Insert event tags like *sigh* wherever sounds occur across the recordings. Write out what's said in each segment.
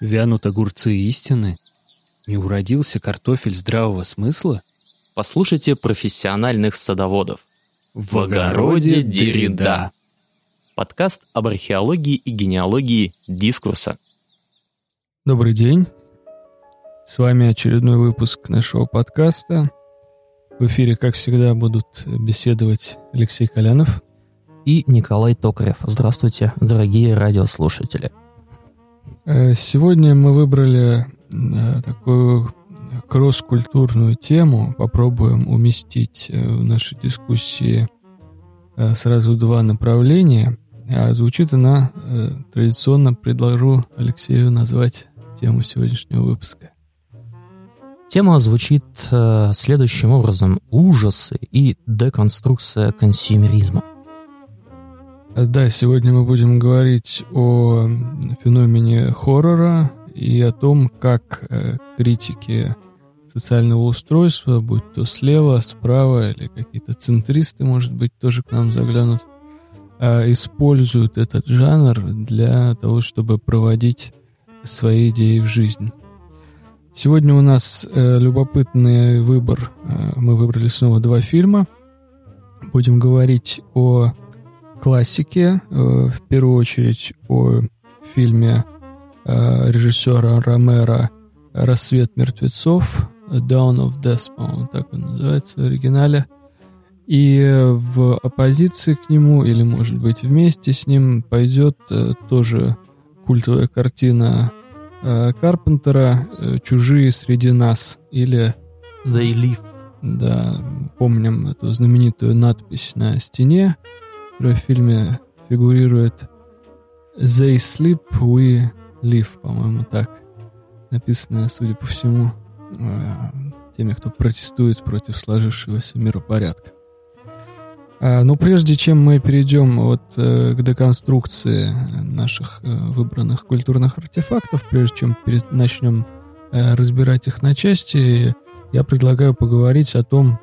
Вянут огурцы истины? Не уродился картофель здравого смысла? Послушайте профессиональных садоводов. В огороде Деррида. Подкаст об археологии и генеалогии дискурса. Добрый день. С вами очередной выпуск нашего подкаста. В эфире, как всегда, будут беседовать Алексей Колянов и Николай Токарев. Здравствуйте, дорогие радиослушатели. Э, сегодня мы выбрали э, такую кросс-культурную тему. Попробуем уместить э, в нашей дискуссии сразу два направления. А звучит она традиционно, предложу Алексею назвать тему сегодняшнего выпуска. Тема звучит следующим образом. Ужасы и деконструкция консюмеризма. Да, сегодня мы будем говорить о феномене хоррора и о том, как э, критики социального устройства, будь то слева, справа или какие-то центристы, может быть, тоже к нам заглянут, э, используют этот жанр для того, чтобы проводить свои идеи в жизнь. Сегодня у нас э, любопытный выбор. Мы выбрали снова два фильма. Будем говорить о классике, э, в первую очередь о фильме э, режиссера Ромера «Рассвет мертвецов», «Dawn of Death», по-моему, так он называется в оригинале. И в оппозиции к нему, или, может быть, вместе с ним, пойдет э, тоже культовая картина Карпентера «Чужие среди нас» или «They Live». Да, помним эту знаменитую надпись на стене, в фильме фигурирует «They sleep, we live», по-моему, так. Написано, судя по всему, э, теми, кто протестует против сложившегося миропорядка. А, но прежде чем мы перейдем вот э, к деконструкции наших э, выбранных культурных артефактов, прежде чем начнем разбирать их на части, я предлагаю поговорить о том,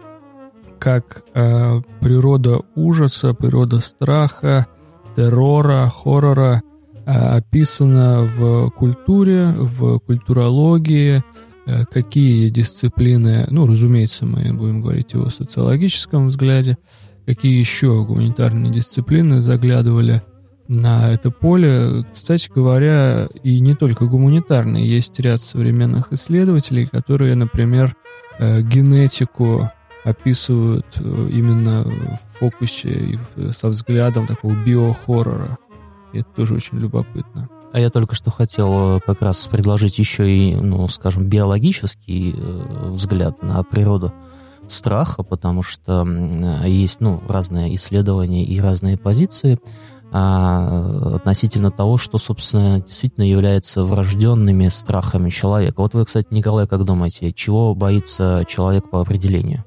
как э, природа ужаса, природа страха, террора, хоррора э, описана в культуре, в культурологии, э, какие дисциплины, ну, разумеется, мы будем говорить о социологическом взгляде, какие еще гуманитарные дисциплины заглядывали на это поле. Кстати говоря, и не только гуманитарные, есть ряд современных исследователей, которые, например, э, генетику описывают э, именно в фокусе и со взглядом такого биохоррора. И это тоже очень любопытно. А я только что хотел э, как раз предложить еще и, ну, скажем, биологический э, взгляд на природу страха, потому что есть, ну, разные исследования и разные позиции а, относительно того, что, собственно, действительно является врожденными страхами человека. Вот вы, кстати, Николай, как думаете, чего боится человек по определению?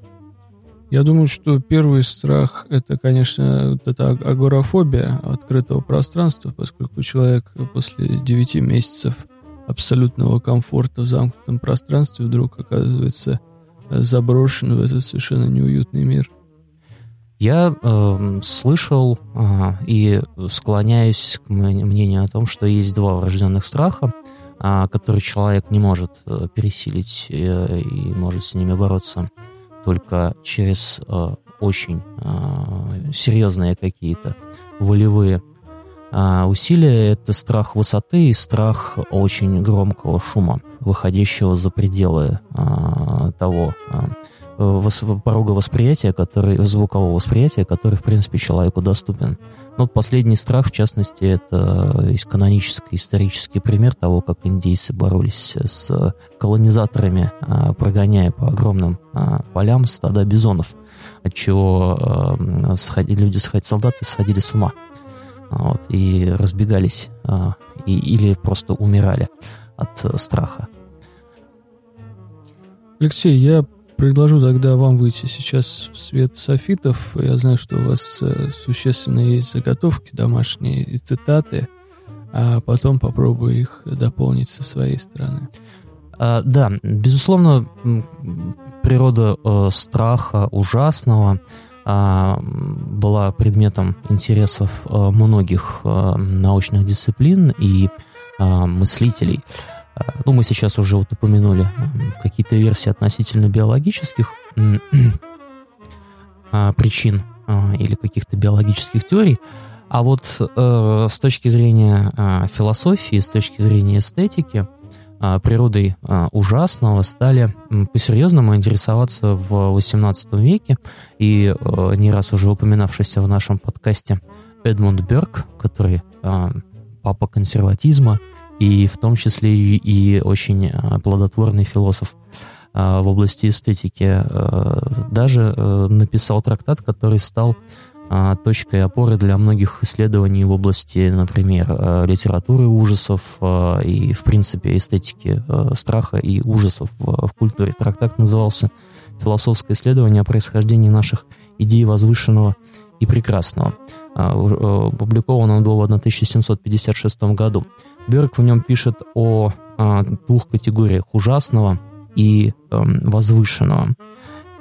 Я думаю, что первый страх — это, конечно, вот эта агорафобия открытого пространства, поскольку человек после 9 месяцев абсолютного комфорта в замкнутом пространстве вдруг оказывается заброшен в этот совершенно неуютный мир. Я э, слышал э, и склоняюсь к мнению о том, что есть два врожденных страха, э, которые человек не может э, пересилить э, и может с ними бороться только через э, очень э, серьезные какие-то волевые э, усилия. Это страх высоты и страх очень громкого шума, выходящего за пределы э, того э, порога восприятия, который, звукового восприятия, который, в принципе, человеку доступен. Но вот последний страх, в частности, это есть канонический исторический пример того, как индейцы боролись с колонизаторами, а, прогоняя по огромным а, полям стада бизонов, от чего а, сходили, люди, солдаты сходили с ума вот, и разбегались, и, или просто умирали от страха. Алексей, я Предложу тогда вам выйти сейчас в свет софитов. Я знаю, что у вас э, существенно есть заготовки домашние и цитаты, а потом попробую их дополнить со своей стороны. А, да, безусловно, природа э, страха ужасного э, была предметом интересов э, многих э, научных дисциплин и э, мыслителей. Ну, мы сейчас уже вот упомянули какие-то версии относительно биологических *clears throat* причин или каких-то биологических теорий, а вот э, с точки зрения философии, с точки зрения эстетики, природой ужасного стали по-серьезному интересоваться в XVIII веке. И э, не раз уже упоминавшийся в нашем подкасте Эдмунд Берг, который папа консерватизма, и в том числе и, очень э, плодотворный философ э, в области эстетики, э, даже э, написал трактат, который стал а, точкой опоры для многих исследований в области, например, э, литературы ужасов и, в принципе, эстетики страха и ужасов в культуре. Трактат назывался «Философское исследование о происхождении наших идей возвышенного и прекрасного». А, опубликован он был в 1756 году. Берг в нем пишет о а, двух категориях – ужасного и эм, возвышенного.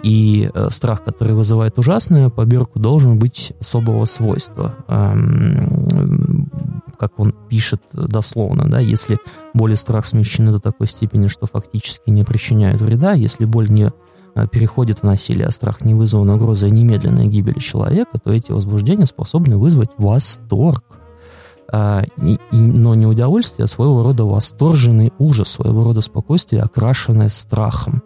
И э, страх, который вызывает ужасное, по Бирку должен быть особого свойства. Эм, как он пишет дословно, да, если боль и страх смещены до такой степени, что фактически не причиняют вреда, если боль не э, переходит в насилие, а страх не вызван угрозой немедленной гибели человека, то эти возбуждения способны вызвать восторг. А, и, и, но не удовольствие, а своего рода восторженный ужас, своего рода спокойствие, окрашенное страхом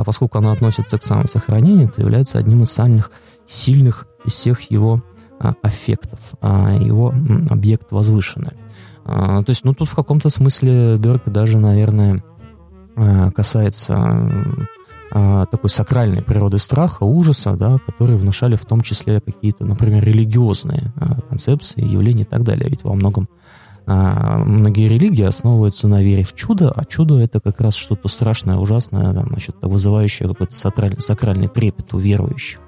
а поскольку она относится к самосохранению, то является одним из самых сильных из всех его а, аффектов, а, его м, объект возвышенный. А, то есть, ну, тут в каком-то смысле Берг даже, наверное, а, касается а, такой сакральной природы страха, ужаса, да, которые внушали в том числе какие-то, например, религиозные а, концепции, явления и так далее. Ведь во многом а, многие религии основываются на вере в чудо, а чудо это как раз что-то страшное, ужасное, значит, вызывающее какой-то сакральный, сакральный трепет у верующих.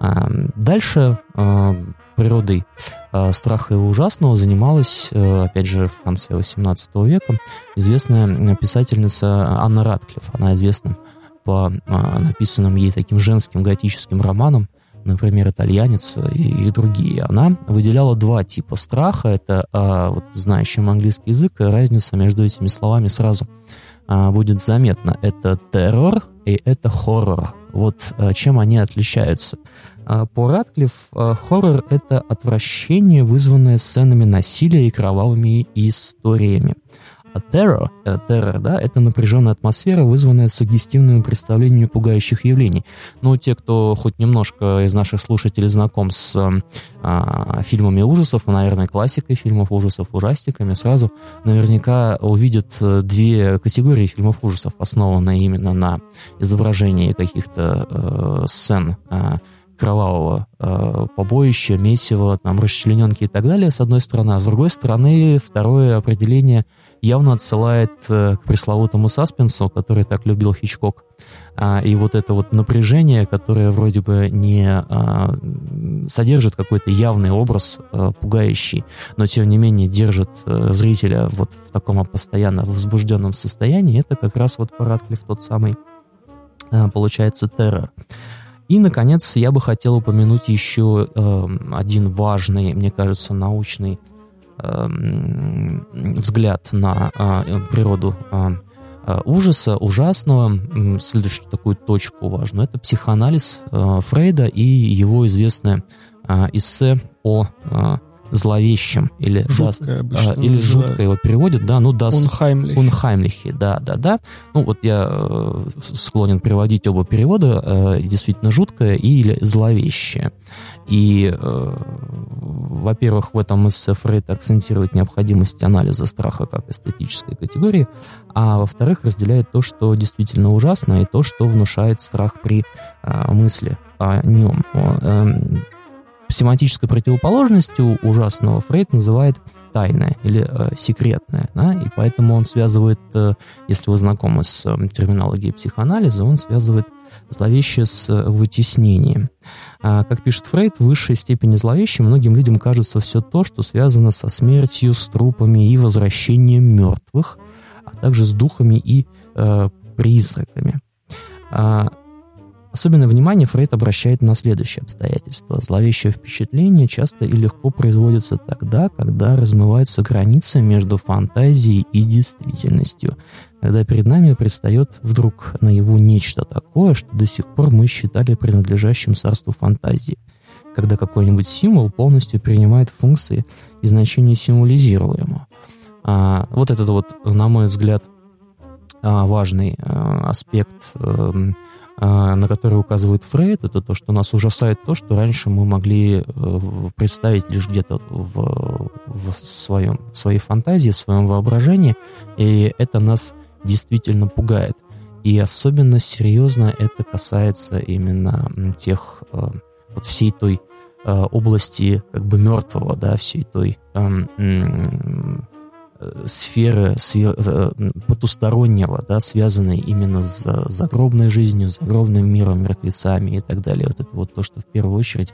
Дальше природой страха и ужасного занималась, опять же, в конце XVIII века известная писательница Анна Радклифф. Она известна по написанным ей таким женским готическим романам например, итальянец и, и другие, она выделяла два типа страха. Это а, вот знающим английский язык, разница между этими словами сразу а, будет заметна. Это террор и это хоррор. Вот а, чем они отличаются. А, по Ратклифф а, хоррор — это отвращение, вызванное сценами насилия и кровавыми историями. А террор, э, террор, да, это напряженная атмосфера, вызванная суггестивными представлениями пугающих явлений. Ну, те, кто хоть немножко из наших слушателей знаком с э, фильмами ужасов, наверное, классикой фильмов ужасов, ужастиками, сразу наверняка увидят э, две категории фильмов ужасов, основанные именно на изображении каких-то э, сцен э, кровавого э, побоища, месива, там, расчлененки и так далее, с одной стороны, а с другой стороны, второе определение – явно отсылает э, к пресловутому саспенсу, который так любил Хичкок. А, и вот это вот напряжение, которое вроде бы не а, содержит какой-то явный образ а, пугающий, но тем не менее держит а, зрителя вот в таком постоянно возбужденном состоянии, это как раз вот Парадклифф тот самый, получается, террор. И, наконец, я бы хотел упомянуть еще э, один важный, мне кажется, научный взгляд на а, природу а, а, ужаса, ужасного, следующую такую точку важную, это психоанализ Фрейда и его известное эссе о зловещим или жуткое, да, а, или жутко его переводят, да, ну да, Унхаймлихи. Унхаймлихи, да, да, да. Ну вот я э, склонен приводить оба перевода, э, действительно жуткое или зловещее. И, э, во-первых, в этом эссе Фрейд акцентирует необходимость анализа страха как эстетической категории, а во-вторых, разделяет то, что действительно ужасно, и то, что внушает страх при э, мысли о нем. Э, семантической противоположностью ужасного Фрейд называет тайное или э, секретное, да, и поэтому он связывает, э, если вы знакомы с э, терминологией психоанализа, он связывает зловещее с э, вытеснением. А, как пишет Фрейд, в высшей степени зловещим многим людям кажется все то, что связано со смертью, с трупами и возвращением мертвых, а также с духами и э, призраками. А, Особенное внимание Фрейд обращает на следующее обстоятельство. Зловещее впечатление часто и легко производится тогда, когда размываются границы между фантазией и действительностью, когда перед нами предстает вдруг наяву нечто такое, что до сих пор мы считали принадлежащим царству фантазии, когда какой-нибудь символ полностью принимает функции и значение символизируемого. А, вот этот вот, на мой взгляд, а, важный а, аспект эм, на который указывает Фрейд, это то, что нас ужасает то, что раньше мы могли э, представить лишь где-то в, в, своем, в своей фантазии, в своем воображении, и это нас действительно пугает. И особенно серьезно это касается именно тех, э, вот всей той э, области как бы мертвого, да, всей той эм, сферы свер... Э, потустороннего, да, связанной именно с загробной жизнью, загробным миром, мертвецами и так далее. Вот это вот то, что в первую очередь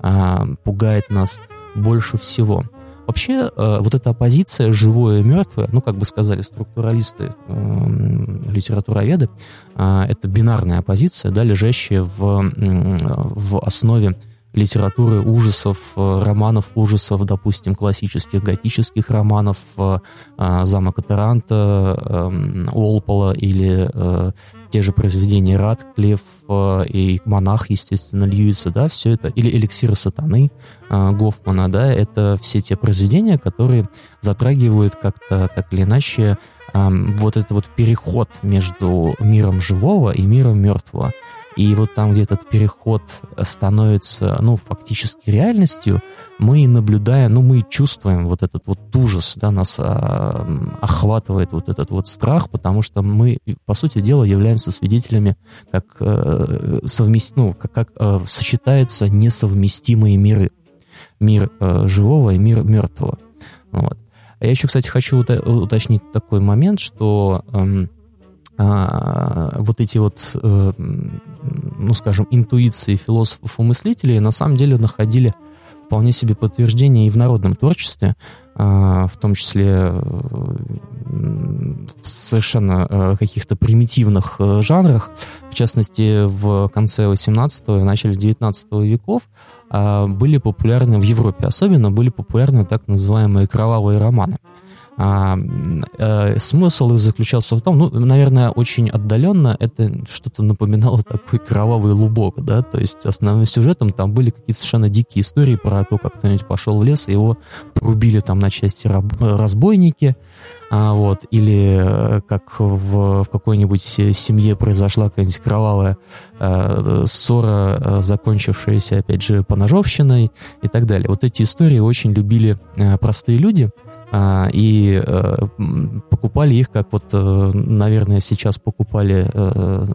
а, пугает нас больше всего. Вообще, э, вот эта оппозиция живое и мертвое, ну, как бы сказали структуралисты, э, литературоведы, э, это бинарная оппозиция, да, лежащая в, в основе литературы ужасов, э, романов ужасов, допустим, классических готических романов э, э, «Замок Атеранта», Олпола или те же произведения Радклифф и «Монах», естественно, Льюиса, да, все это, или «Эликсиры сатаны» Гофмана, да, это все те произведения, которые затрагивают как-то так или иначе вот этот вот переход между миром живого и миром мертвого. И вот там, где этот переход становится, ну, фактически реальностью, мы наблюдаем, ну, мы чувствуем вот этот вот ужас, да, нас а, охватывает вот этот вот страх, потому что мы, по сути дела, являемся свидетелями, как, э, совмест... ну, как, как э, сочетаются несовместимые миры. Мир э, живого и мир мертвого. Вот. Я еще, кстати, хочу уточнить такой момент, что... Э, а, вот эти вот, э, ну, скажем, интуиции философов-мыслителей на самом деле находили вполне себе подтверждение и в народном творчестве, а, в том числе э, в совершенно э, каких-то примитивных жанрах, в частности, в конце 18 и начале 19 веков а, были популярны в Европе, особенно были популярны так называемые кровавые романы. А, э, смысл их заключался в том, ну, наверное, очень отдаленно это что-то напоминало такой кровавый лубок, да, то есть основным сюжетом там были какие-то совершенно дикие истории про то, как кто-нибудь пошел в лес, и его порубили там на части раб- разбойники, а, вот, или э, как в, в какой-нибудь семье произошла какая-нибудь кровавая э, ссора, э, закончившаяся, опять же, поножовщиной и так далее. Вот эти истории очень любили э, простые люди, и э, покупали их, как вот, э, наверное, сейчас покупали, э,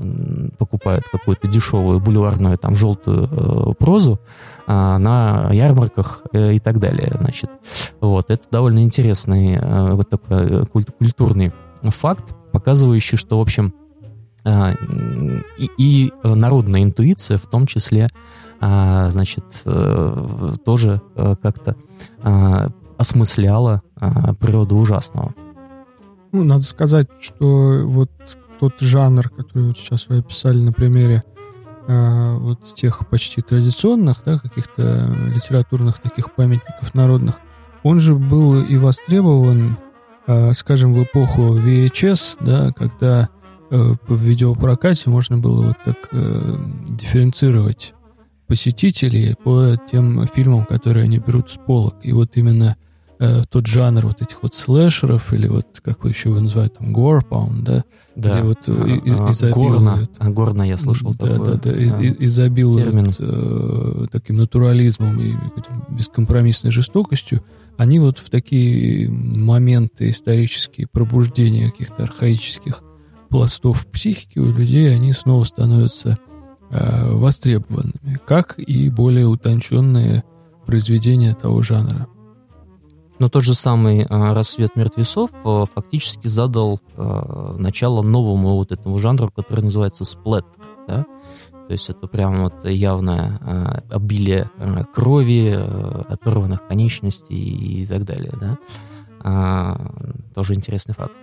покупают какую-то дешевую бульварную там желтую прозу а, на ярмарках и так далее, значит. Вот, это довольно интересный вот такой культурный факт, показывающий, что, в общем, и, и народная интуиция в том числе, значит, тоже как-то осмысляла а, природу ужасного. Ну, надо сказать, что вот тот жанр, который вот сейчас вы описали на примере э, вот тех почти традиционных, да, каких-то литературных таких памятников народных, он же был и востребован, э, скажем, в эпоху VHS, да, когда э, в видеопрокате можно было вот так э, дифференцировать посетителей по тем фильмам, которые они берут с полок. И вот именно э, тот жанр вот этих вот слэшеров, или вот, как вы еще его называют, там, гор, по-моему, да? Да. Где вот а, и, а, изобилуют... Горно. Горно я слышал да, такое. Да, да. Из, а, изобилуют э, таким натурализмом и бескомпромиссной жестокостью. Они вот в такие моменты исторические пробуждения каких-то архаических пластов психики у людей, они снова становятся э, востребованными, как и более утонченные произведения того жанра. Но тот же самый э, «Рассвет мертвецов» э, фактически задал э, начало новому вот этому жанру, который называется сплэттер. Да? То есть это прям вот явное обилие крови, оторванных конечностей и так далее. Да? А, тоже интересный факт.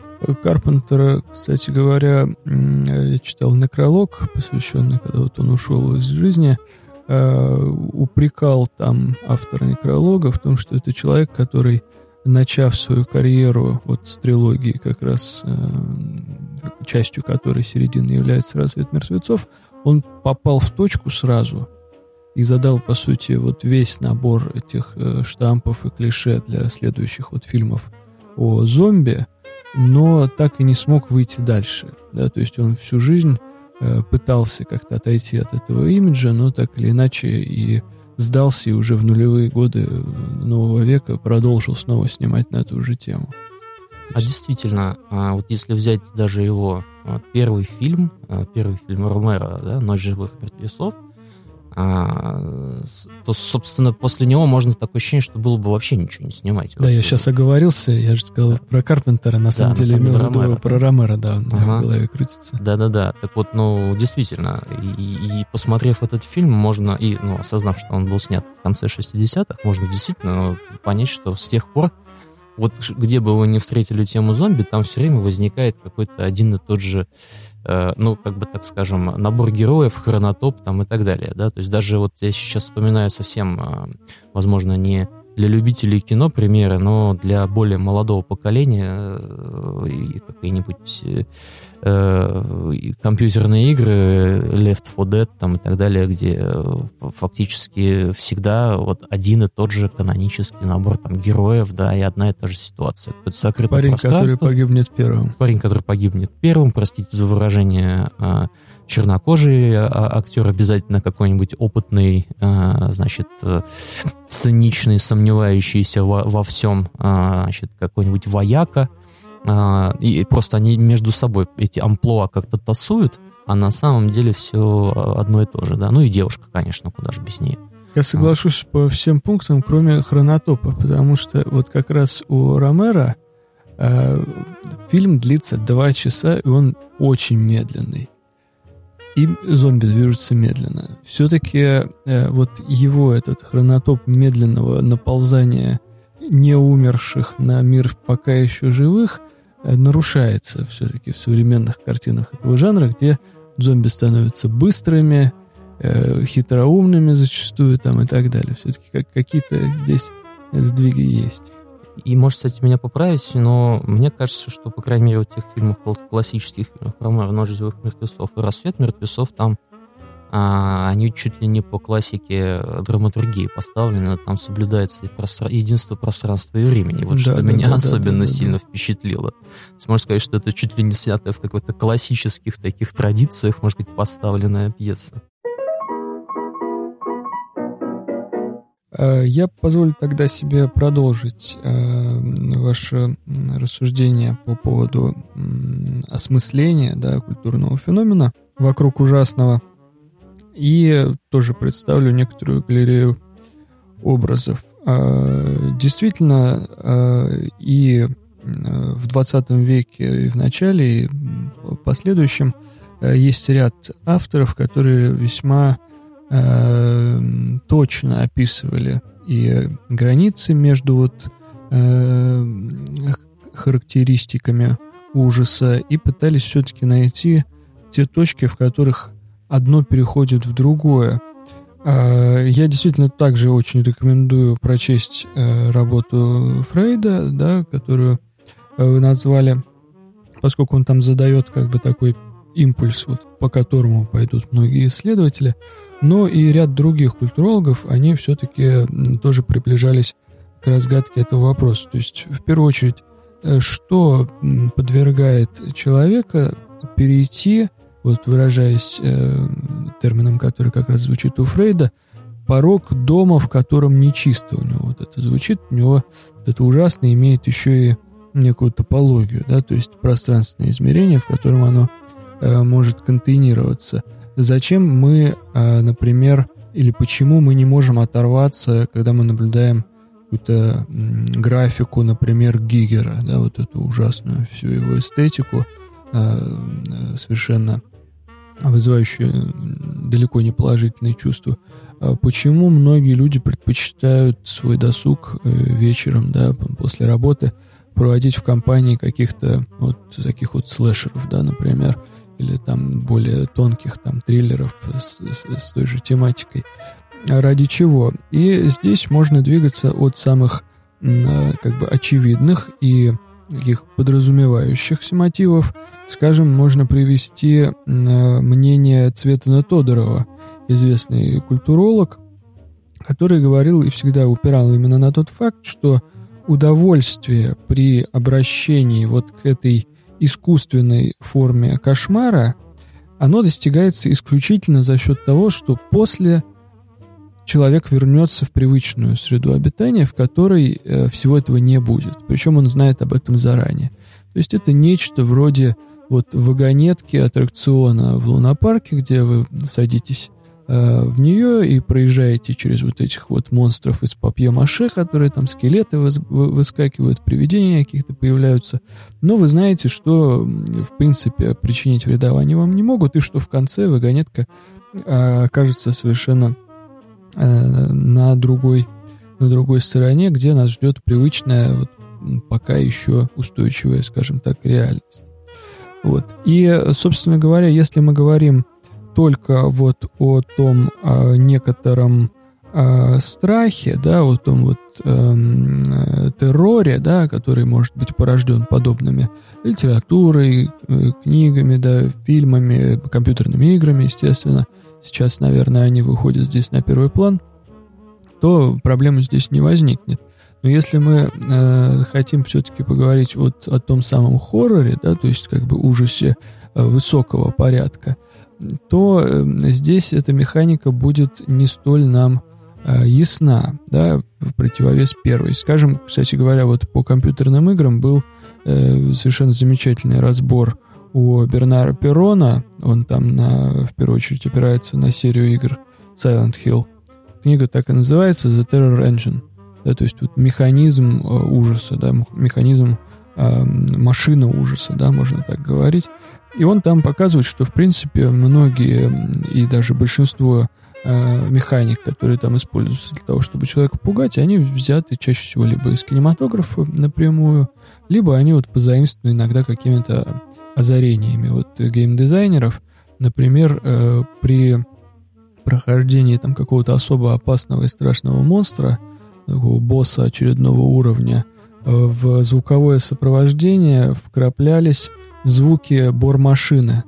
Карпентера, кстати говоря, я читал некролог, посвященный, когда вот он ушел из жизни, упрекал там автора некролога в том, что это человек, который, начав свою карьеру вот с трилогии, как раз частью которой середины является «Рассвет мертвецов», он попал в точку сразу и задал, по сути, вот весь набор этих э, штампов и клише для следующих вот фильмов о зомби, но так и не смог выйти дальше. Да? То есть он всю жизнь э, пытался как-то отойти от этого имиджа, но так или иначе и сдался, и уже в нулевые годы нового века продолжил снова снимать на эту же тему. А действительно, а, вот если взять даже его а, первый фильм, первый фильм Ромеро, да, «Ночь живых мертвецов», а, то, собственно, после него можно такое ощущение, что было бы вообще ничего не снимать. Да, я сейчас оговорился, я же сказал да. про Карпентера, на самом да, деле имел в виду про Ромеро, да, он ага. в голове крутится. Да-да-да, так вот, ну, действительно, и, и посмотрев этот фильм, можно, и, ну, осознав, что он был снят в конце 60-х, можно действительно понять, что с тех пор вот где бы вы ни встретили тему зомби, там все время возникает какой-то один и тот же, э, ну, как бы так скажем, набор героев, хронотоп там и так далее, да, то есть даже вот я сейчас вспоминаю совсем, э, возможно, не для любителей кино примеры, но для более молодого поколения э, и какие-нибудь э, компьютерные игры, Left 4 Dead там и так далее, где э, фактически всегда вот один и тот же канонический набор там героев, да, и одна и та же ситуация. Какое-то закрытое Парень, который погибнет первым. Парень, который погибнет первым, простите за выражение, а, чернокожий а, а, актер, обязательно какой-нибудь опытный, а, значит, э, циничный, сомневающийся во, во всем, значит, какой-нибудь вояка, и просто они между собой эти амплуа как-то тасуют, а на самом деле все одно и то же, да. Ну и девушка, конечно, куда же без нее. Я соглашусь а. по всем пунктам, кроме хронотопа, потому что вот как раз у Ромера э, фильм длится два часа, и он очень медленный и зомби движутся медленно. Все-таки э, вот его этот хронотоп медленного наползания не умерших на мир пока еще живых э, нарушается все-таки в современных картинах этого жанра, где зомби становятся быстрыми, э, хитроумными зачастую там и так далее. Все-таки как, какие-то здесь сдвиги есть. И можете, кстати, меня поправить, но мне кажется, что, по крайней мере, в тех фильмах, классических фильмах Ромеро «Ночь живых мертвецов» и «Рассвет мертвецов» там а, они чуть ли не по классике драматургии поставлены, там соблюдается и простра... единство пространства и времени. Вот да, что да, меня да, особенно да, да, сильно да. впечатлило. можно сказать, что это чуть ли не снятая в каких-то классических таких традициях, может быть, поставленная пьеса. Я позволю тогда себе продолжить э, ваше рассуждение по поводу осмысления да, культурного феномена вокруг ужасного. И тоже представлю некоторую галерею образов. Э, действительно, и в 20 веке, и в начале, и в последующем есть ряд авторов, которые весьма э, точно описывали и границы между вот э, характеристиками ужаса и пытались все-таки найти те точки, в которых одно переходит в другое. Э, я действительно также очень рекомендую прочесть э, работу Фрейда, да, которую э, вы назвали, поскольку он там задает как бы такой импульс, вот, по которому пойдут многие исследователи – но и ряд других культурологов, они все-таки тоже приближались к разгадке этого вопроса. То есть, в первую очередь, э, что подвергает человека перейти, вот выражаясь э, термином, который как раз звучит у Фрейда, порог дома, в котором нечисто у него. Вот это звучит, у него вот это ужасно имеет еще и некую топологию, да, то есть пространственное измерение, в котором оно э, может контейнироваться – Зачем мы, а, например, или почему мы не можем оторваться, когда мы наблюдаем какую-то графику, например, Гигера, да, вот эту ужасную всю его эстетику, а, совершенно вызывающую далеко не положительные чувства. А почему многие люди предпочитают свой досуг э, вечером, да, после работы проводить в компании каких-то вот таких вот слэшеров, да, например, или там более тонких там триллеров с, с, с той же тематикой. Ради чего? И здесь можно двигаться от самых как бы очевидных и таких подразумевающихся мотивов. Скажем, можно привести мнение Цветана Тодорова, известный культуролог, который говорил и всегда упирал именно на тот факт, что удовольствие при обращении вот к этой искусственной форме кошмара, оно достигается исключительно за счет того, что после человек вернется в привычную среду обитания, в которой э, всего этого не будет. Причем он знает об этом заранее. То есть это нечто вроде вот вагонетки аттракциона в лунопарке, где вы садитесь э, в нее и проезжаете через вот этих вот монстров из папье-маше, которые там скелеты выс- выскакивают, привидения каких-то появляются. Но вы знаете, что, в принципе, причинить вреда они вам не могут, и что в конце вагонетка э, окажется совершенно Э, на другой, на другой стороне, где нас ждет привычная, вот, пока еще устойчивая, скажем так, реальность. Вот. И, собственно говоря, если мы говорим только вот о том о некотором о страхе, да, о том вот э, терроре, да, который может быть порожден подобными литературой, э, книгами, да, фильмами, компьютерными играми, естественно, сейчас, наверное, они выходят здесь на первый план, то проблемы здесь не возникнет. Но если мы э, хотим все-таки поговорить вот о том самом хорроре, да, то есть как бы ужасе э, высокого порядка, то э, здесь эта механика будет не столь нам э, ясна, да, в противовес первой. Скажем, кстати говоря, вот по компьютерным играм был э, совершенно замечательный разбор у Бернара Перрона, он там на, в первую очередь опирается на серию игр Silent Hill. Книга так и называется The Terror Engine. Да, то есть вот механизм э, ужаса, да, механизм э, машина ужаса, да, можно так говорить. И он там показывает, что, в принципе, многие и даже большинство э, механик, которые там используются для того, чтобы человека пугать, они взяты чаще всего либо из кинематографа напрямую, либо они вот позаимствованы иногда какими-то озарениями вот геймдизайнеров. Например, э, при прохождении там какого-то особо опасного и страшного монстра, такого босса очередного уровня, э, в звуковое сопровождение вкраплялись звуки бормашины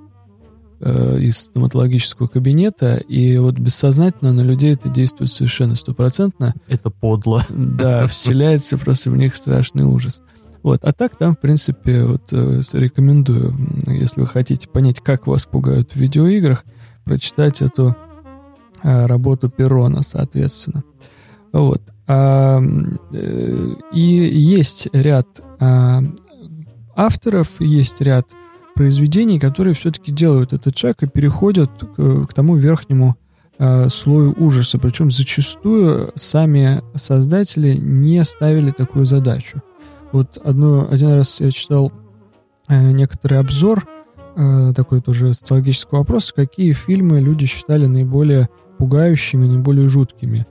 э, из стоматологического кабинета, и вот бессознательно на людей это действует совершенно стопроцентно. Это подло. Да, *laughs* вселяется просто в них страшный ужас. Вот. А так там, в принципе, вот э, рекомендую, если вы хотите понять, как вас пугают в видеоиграх, прочитать эту э, работу Перона, соответственно. Вот. А, э, и есть ряд а, авторов, есть ряд произведений, которые все-таки делают этот шаг и переходят к, к тому верхнему а, слою ужаса. Причем зачастую сами создатели не ставили такую задачу. Вот одно, один раз я читал э, некоторый обзор, э, такой тоже социологический вопрос, какие фильмы люди считали наиболее пугающими, наиболее жуткими.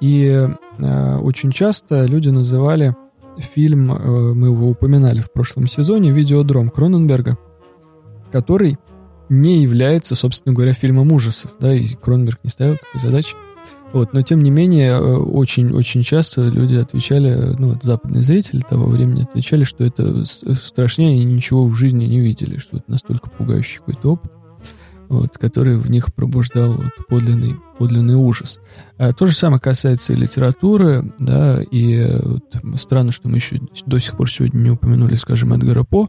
И э, очень часто люди называли фильм, э, мы его упоминали в прошлом сезоне, «Видеодром» Кроненберга, который не является, собственно говоря, фильмом ужасов, да, и Кроненберг не ставил такой задачи. Вот, но тем не менее, очень-очень э, часто люди отвечали, ну, вот западные зрители того времени отвечали, что это страшнее, они ничего в жизни не видели, что это настолько пугающий какой-то опыт, вот, который в них пробуждал вот, подлинный, подлинный ужас. А то же самое касается и литературы, да, и вот, странно, что мы еще до сих пор сегодня не упомянули, скажем, Эдгара По,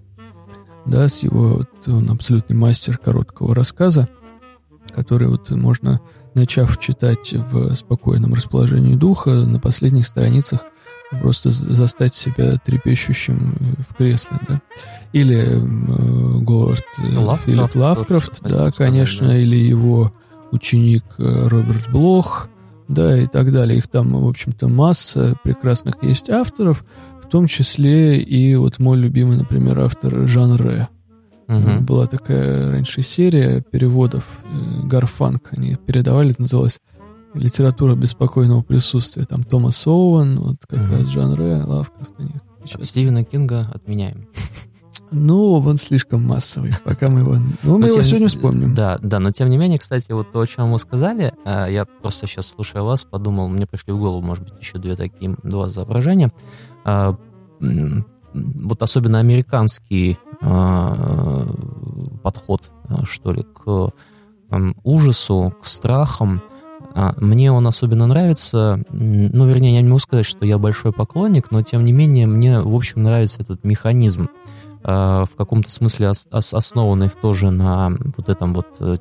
да, с его, вот, он абсолютный мастер короткого рассказа, который вот можно начав читать в спокойном расположении духа, на последних страницах просто застать себя трепещущим в кресле, да. Или э, Говард Лавкрафт, Филипп Лавкрафт, да, конечно, да. или его ученик э, Роберт Блох, да, и так далее. Их там, в общем-то, масса прекрасных есть авторов, в том числе и вот мой любимый, например, автор Жан Ре. Угу. Была такая раньше серия переводов э, Гарфанк. Они передавали, это называлось «Литература беспокойного присутствия». Там Томас Оуэн, вот как угу. раз Жан Ре, Лавкрафт. Сейчас. Стивена Кинга отменяем. Ну, он слишком массовый, пока мы его... Ну, мы Но его тем- сегодня вспомним. Да, да, но тем не менее, кстати, вот то, о чем вы сказали, э, я просто сейчас, слушая вас, подумал, мне пришли в голову, может быть, еще две такие, два соображения. М, Вот особенно американский а, подход, что ли, к м, ужасу, к страхам, мне он особенно нравится. Ну, вернее, я не могу сказать, что я большой поклонник, но тем не менее мне, в общем, нравится этот механизм э, в каком-то смысле ос- ос- основанный тоже на вот этом вот э,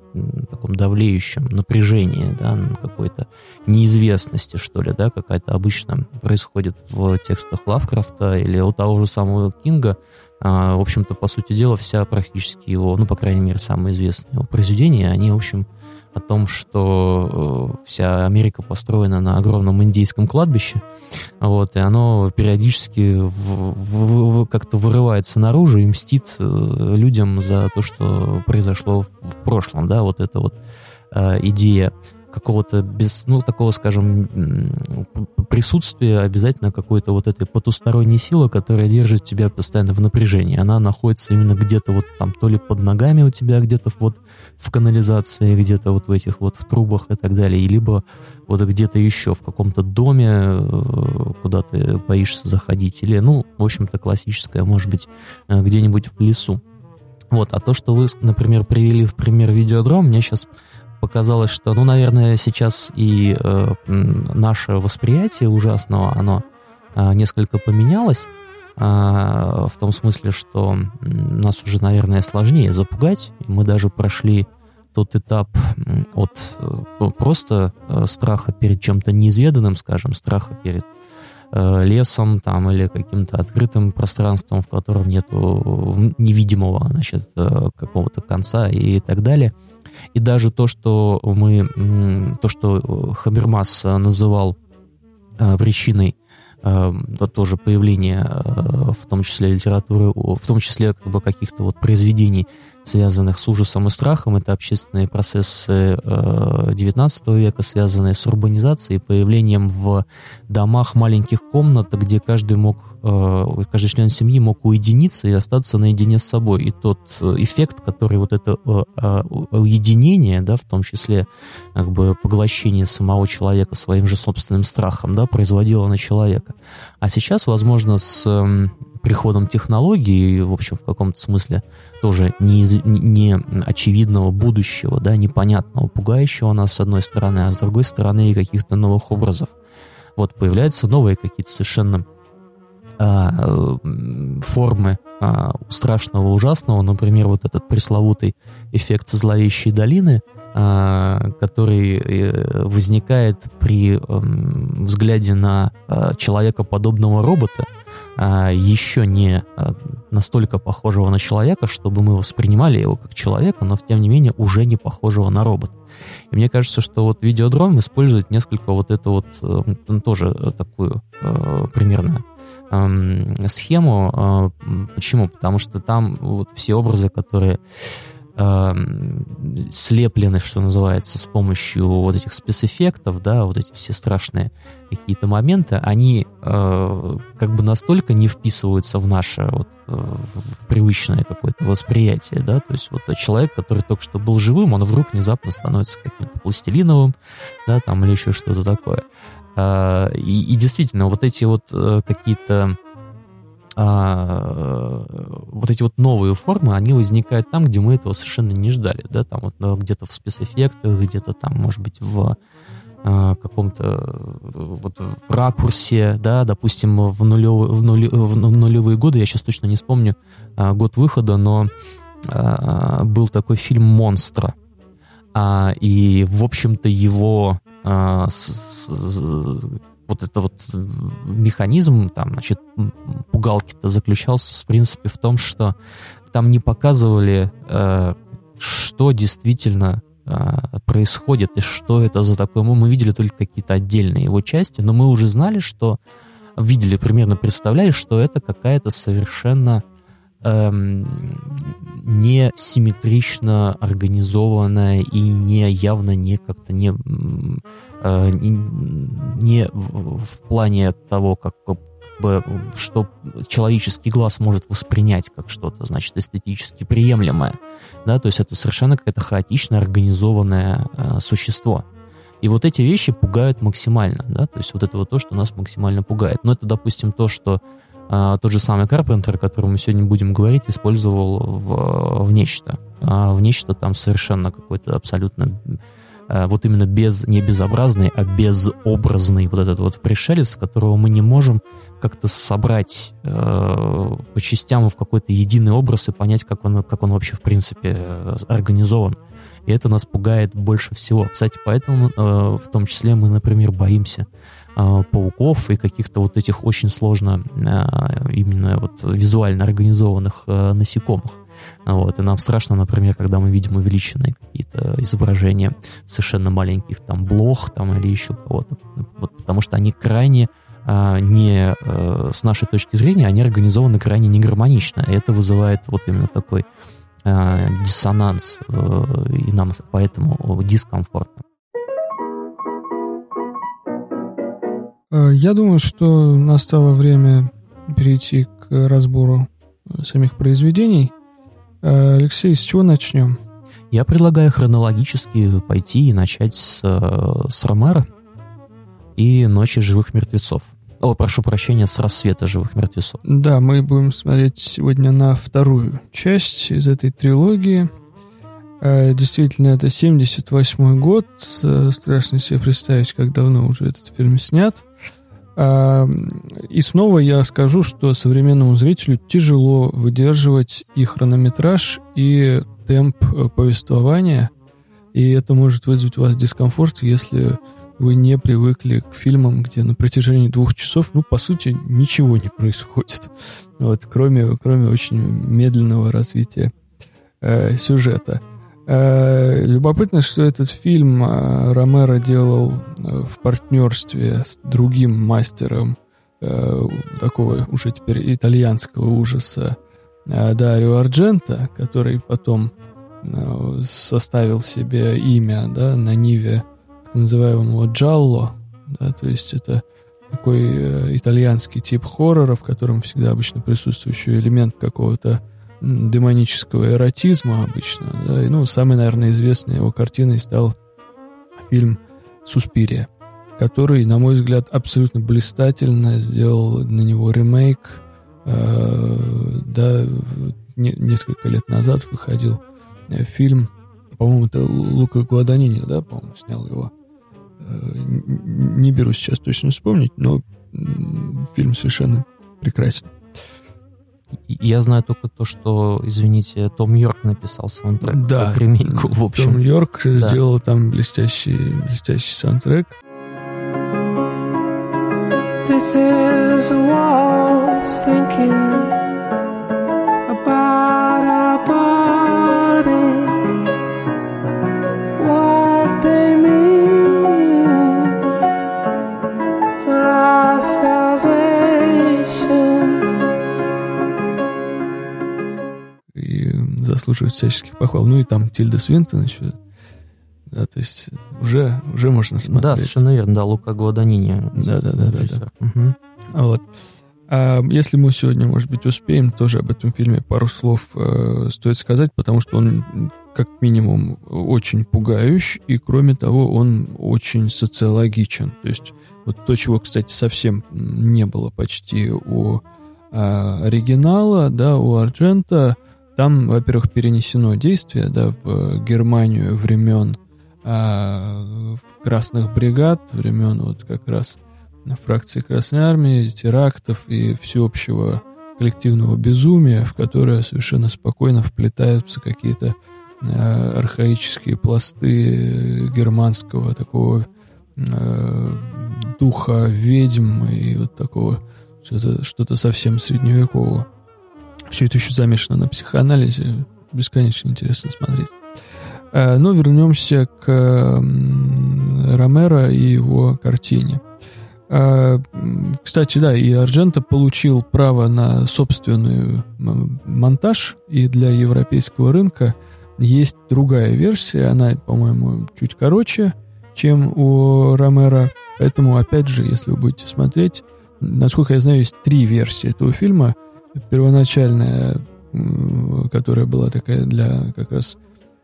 таком давлеющем напряжении, да, какой-то неизвестности, что ли, да, какая-то обычно происходит в текстах Лавкрафта или у того же самого Кинга. А, В общем-то, по сути дела, вся практически его, ну, по крайней мере, самые известные его произведения, они, в общем, о том, что э, вся Америка построена на огромном индейском кладбище, вот, и оно периодически в- в- в- как-то вырывается наружу и мстит э, людям за то, что произошло в, прошлом, да, вот эта вот э, идея какого-то без, ну, такого, скажем, присутствия обязательно какой-то вот этой потусторонней силы, которая держит тебя постоянно в напряжении. Она находится именно где-то вот там, то ли под ногами у тебя, где-то вот в канализации, где-то вот в этих вот в трубах и так далее, и либо вот где-то еще в каком-то доме, э, куда ты боишься заходить, или, ну, в общем-то, классическое, может быть, э, где-нибудь в лесу. Вот, а то, что вы, например, привели в пример видеодром, мне сейчас показалось, что, ну, наверное, сейчас и э, наше восприятие ужасного, оно э, несколько поменялось, э, в том смысле, что нас уже, наверное, сложнее запугать. Мы даже прошли тот этап от э, просто э, страха перед чем-то неизведанным, скажем, страха перед лесом там или каким-то открытым пространством, в котором нету невидимого, значит, какого-то конца и так далее. И даже то, что мы, то, что э, Хабермас э, называл э, причиной тоже появления, в том числе литературы, в том числе как бы каких-то вот произведений, связанных с ужасом и страхом, это общественные процессы э, 19 века, связанные с урбанизацией, появлением в домах маленьких комнат, где каждый мог, э, каждый член семьи мог уединиться и остаться наедине с собой. И тот э, эффект, который вот это э, э, уединение, да, в том числе как бы поглощение самого человека своим же собственным страхом, да, производило на человека. А сейчас, возможно, с эм, приходом технологий, в общем, в каком-то смысле тоже не, не очевидного будущего, да, непонятного, пугающего нас с одной стороны, а с другой стороны и каких-то новых образов. Вот появляются новые какие-то совершенно а, формы а, страшного, ужасного, например, вот этот пресловутый эффект зловещей долины, а, который э, возникает при взгляде на а, человекоподобного робота, а, еще не а, настолько похожего на человека, чтобы мы воспринимали его как человека, но тем не менее уже не похожего на робота. И мне кажется, что вот видеодром использует несколько вот эту вот э, тоже такую э, примерно эм, схему. Э, м, почему? Потому что там вот все образы, которые эм, слеплены, что называется, с помощью вот этих спецэффектов, да, вот эти все страшные какие-то моменты, они э, как бы настолько не вписываются в наше вот, э, в привычное какое-то восприятие, да, то есть вот человек, который только что был живым, он вдруг внезапно становится каким-то пластилиновым, да, там или еще что-то такое. А, И, и действительно, вот эти вот э, какие-то а, вот эти вот новые формы, они возникают там, где мы этого совершенно не ждали, да, там вот ну, где-то в спецэффектах, где-то там, может быть, в а, каком-то э, вот в ракурсе, да, допустим, в, нулевые, в, нуле- в ну- нулевые годы, я сейчас точно не вспомню а, год выхода, но а, был такой фильм «Монстра», А, и, в общем-то, его а, с- с- вот это вот механизм, там, значит, пугалки-то заключался, в принципе, в том, что там не показывали, э, что действительно э, происходит и что это за такое. Мы, мы видели только какие-то отдельные его части, но мы уже знали, что видели, примерно представляли, что это какая-то совершенно эм, не симметрично организованная и не явно не как-то не, э, не, в, плане того, как, бы, что человеческий глаз может воспринять как что-то, значит, эстетически приемлемое. Да, то есть это совершенно какое-то хаотичное, организованное э, существо. И вот эти вещи пугают максимально, да, то есть вот это вот то, что нас максимально пугает. Но это, допустим, то, что э, тот же самый Карпентер, о котором мы сегодня будем говорить, использовал в, в нечто. А в нечто там совершенно какой-то абсолютно э, вот именно без, не безобразный, а безобразный вот этот вот пришелец, которого мы не можем как-то собрать э, по частям в какой-то единый образ и понять, как он, как он вообще в принципе э, организован. И это нас пугает больше всего. Кстати, поэтому э, в том числе мы, например, боимся пауков и каких-то вот этих очень сложно э, именно вот визуально организованных э, насекомых. Вот. И нам страшно, например, когда мы видим увеличенные какие-то изображения совершенно маленьких там блох там, или еще кого-то. Вот, потому что они крайне а, не с нашей точки зрения, они организованы крайне негармонично. И это вызывает вот именно такой а, диссонанс, э, и нам поэтому дискомфортно. Я думаю, что настало время перейти к разбору самих произведений. Алексей, с чего начнем? Я предлагаю хронологически пойти и начать с, с Ромера и «Ночи живых мертвецов». О, прошу прощения, с «Рассвета живых мертвецов». Да, мы будем смотреть сегодня на вторую часть из этой трилогии. Э, действительно, это 78 год. Э, страшно себе представить, как давно уже этот фильм снят. Э, и снова я скажу, что современному зрителю тяжело выдерживать и хронометраж, и темп повествования. И это может вызвать у вас дискомфорт, если вы не привыкли к фильмам, где на протяжении двух часов, ну, по сути, ничего не происходит. *laughs* Вот, кроме, кроме очень медленного развития э, сюжета. Э, любопытно, что этот фильм э, Ромеро делал э, в партнерстве с другим мастером такого уже теперь итальянского ужаса Дарио Арджента, который потом составил себе имя да, на Ниве называемого джалло, да, то есть это такой итальянский тип хоррора, в котором всегда обычно присутствует еще элемент какого-то демонического эротизма обычно. Да, и, ну, самой, наверное, известной его картиной стал фильм «Суспирия», который, на мой взгляд, абсолютно блистательно сделал на него ремейк. Э, да, не, несколько лет назад выходил э, фильм, по-моему, это Лука Гуаданини, да, по-моему, снял его не беру сейчас точно вспомнить, но фильм совершенно прекрасен. Я знаю только то, что, извините, Том Йорк написал саундтрек да, к ремейку, в общем. Том Йорк да. сделал там блестящий, блестящий саундтрек. This is lost thinking заслуживает всяческих похвал. Ну и там Тильда Свинтон еще. Да, то есть уже, уже можно смотреть. Да, совершенно верно, да, Лука Гладанини. Да, да, да, да. да. Угу. Вот. А если мы сегодня, может быть, успеем, тоже об этом фильме пару слов э, стоит сказать, потому что он, как минимум, очень пугающий, и, кроме того, он очень социологичен. То есть вот то, чего, кстати, совсем не было почти у э, оригинала, да, у Арджента, там, во-первых, перенесено действие да, в Германию времен а, красных бригад, времен вот как раз фракции Красной Армии, терактов и всеобщего коллективного безумия, в которое совершенно спокойно вплетаются какие-то а, архаические пласты германского такого а, духа ведьм и вот такого что-то что совсем средневекового. Все это еще замешано на психоанализе. Бесконечно интересно смотреть. Э, но вернемся к Ромеро и его картине. Э, кстати, да, и Арджента получил право на собственный монтаж, и для европейского рынка есть другая версия, она, по-моему, чуть короче, чем у Ромеро, поэтому, опять же, если вы будете смотреть, насколько я знаю, есть три версии этого фильма. Первоначальная, которая была такая для как раз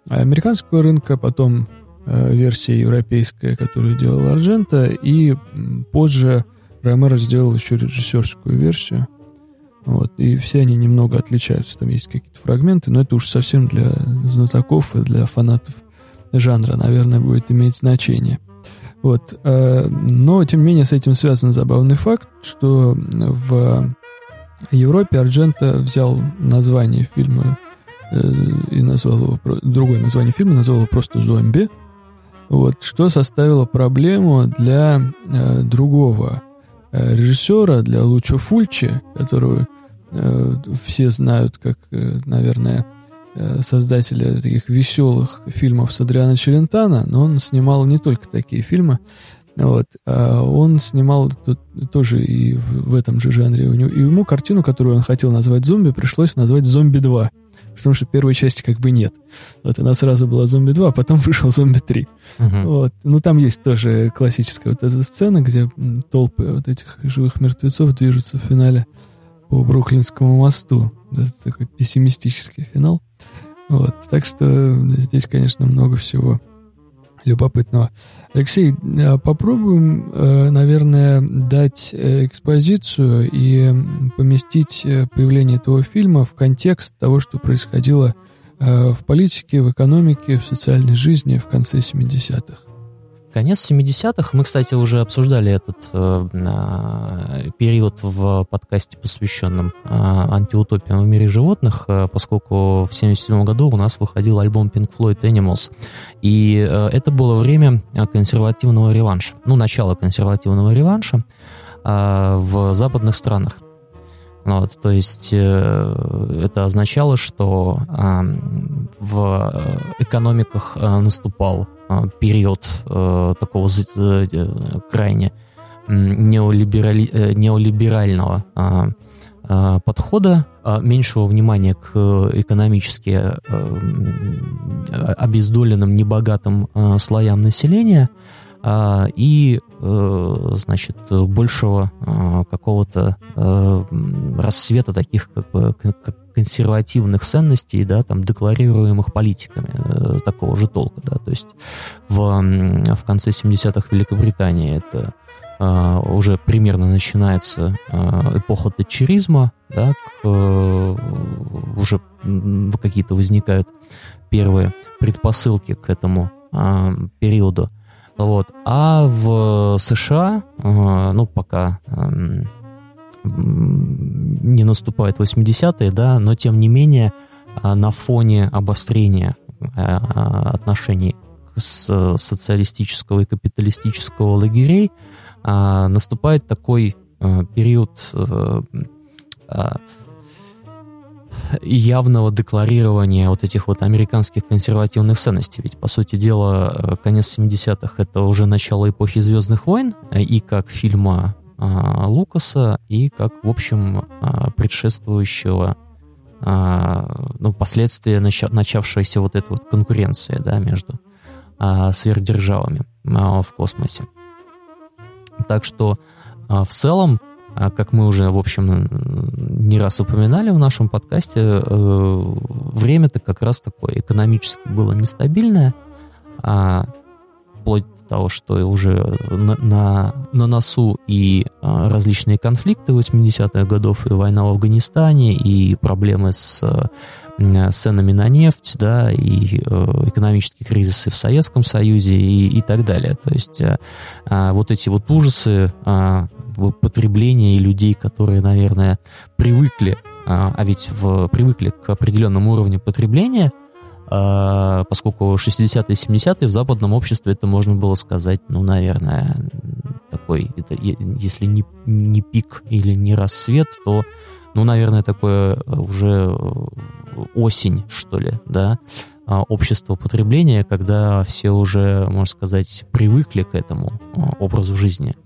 американского рынка, потом э, версия европейская, которую делал Арджента, и позже Ромеро сделал еще режиссерскую версию. Вот, и все они немного отличаются. Там есть какие-то фрагменты, но это уж совсем для знатоков и для фанатов жанра, наверное, будет иметь значение. Вот. Э, но, тем не менее, с этим связан забавный факт, что в Европе Арджента взял название фильма э, и назвал его, другое название фильма, назвал его просто «Зомби», вот, что составило проблему для э, другого э, режиссера, для Лучо Фульчи, которого э, все знают как, э, наверное, Э, создателя таких веселых фильмов с Адриано Челентано, но он снимал не только такие фильмы, вот, а он снимал тут тоже и в, в этом же жанре. И ему картину, которую он хотел назвать «Зомби», пришлось назвать «Зомби 2», потому что первой части как бы нет. Вот она сразу была «Зомби 2», а потом *laughs* вышел «Зомби 3». Uh-huh. Вот. Ну, там есть тоже классическая вот эта сцена, где толпы вот этих живых мертвецов движутся в финале по Бруклинскому мосту. Да, такой пессимистический финал. Вот, так что здесь, конечно, много всего любопытного. Алексей, а попробуем, э, наверное, дать э, экспозицию и поместить э, появление этого фильма в контекст того, что происходило в политике, в экономике, в социальной жизни в конце 70-х. Конец 70-х, мы, кстати, уже обсуждали этот э, э, период в подкасте, посвященном э, антиутопиям в мире животных, э, поскольку в 77 году у нас выходил альбом Pink Floyd Animals. И э, это было время консервативного реванша, ну, начало консервативного реванша э, в западных странах. Вот, то есть э, это означало, что э, в экономиках э, наступал э, период э, такого э, крайне неолиберали, э, неолиберального э, э, подхода, э, меньшего внимания к экономически э, обездоленным, небогатым э, слоям населения – а, и, э, значит, большего какого-то э, рассвета таких как бы консервативных ценностей, да, там, декларируемых политиками э, такого же толка, да, то есть в, в конце 70-х Великобритании это Uh, уже примерно начинается uh, эпоха тетчеризма, да, к, uh, уже какие-то возникают первые предпосылки к этому периоду. Вот. А в США, э, ну, пока эм, не наступает 80-е, да, но тем не менее э, на фоне обострения э, отношений с социалистического и капиталистического лагерей наступает такой период явного декларирования вот этих вот американских консервативных ценностей. Ведь, по сути дела, э, конец 70-х — это уже начало эпохи «Звездных войн», э, и как фильма а, Лукаса, и как, в общем, а, предшествующего а, ну, последствия нача- начавшейся вот этой вот конкуренции, да, между а, сверхдержавами а, в космосе. Так что а, в целом а как мы уже, в общем, не раз упоминали в нашем подкасте, э, время-то как раз такое экономически было нестабильное, а вплоть того, что уже на, на, на носу и а, различные конфликты 80-х годов, и война в Афганистане, и проблемы с ценами на нефть, да, и э, экономические кризисы в Советском Союзе и, и так далее. То есть а, вот эти вот ужасы э, потребления и людей, которые, наверное, привыкли, а, а ведь в, привыкли к определенному уровню потребления, поскольку 60-е и 70-е в западном обществе это можно было сказать, ну, наверное, такой, это, если не, не пик или не рассвет, то ну, наверное, такое э, уже э, осень, что ли, да, а, общество потребления, когда все уже, можно сказать, привыкли к этому а, образу жизни.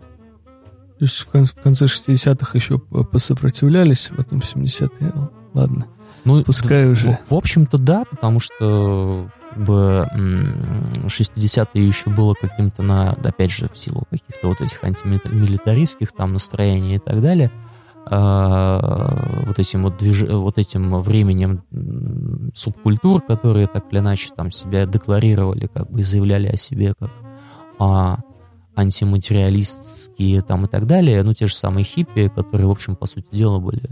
То есть в конце, в конце 60-х еще посопротивлялись, в этом 70-е, ладно. Ну, пускай уже. В, в общем-то, да, потому что бы 60-е еще было каким-то на, опять же, в силу каких-то вот этих антимилитаристских там настроений и так далее, вот этим вот, движ... вот этим временем субкультур, которые так или иначе там себя декларировали, как бы заявляли о себе как а, антиматериалистские там и так далее, ну, те же самые хиппи, которые, в общем, по сути дела, были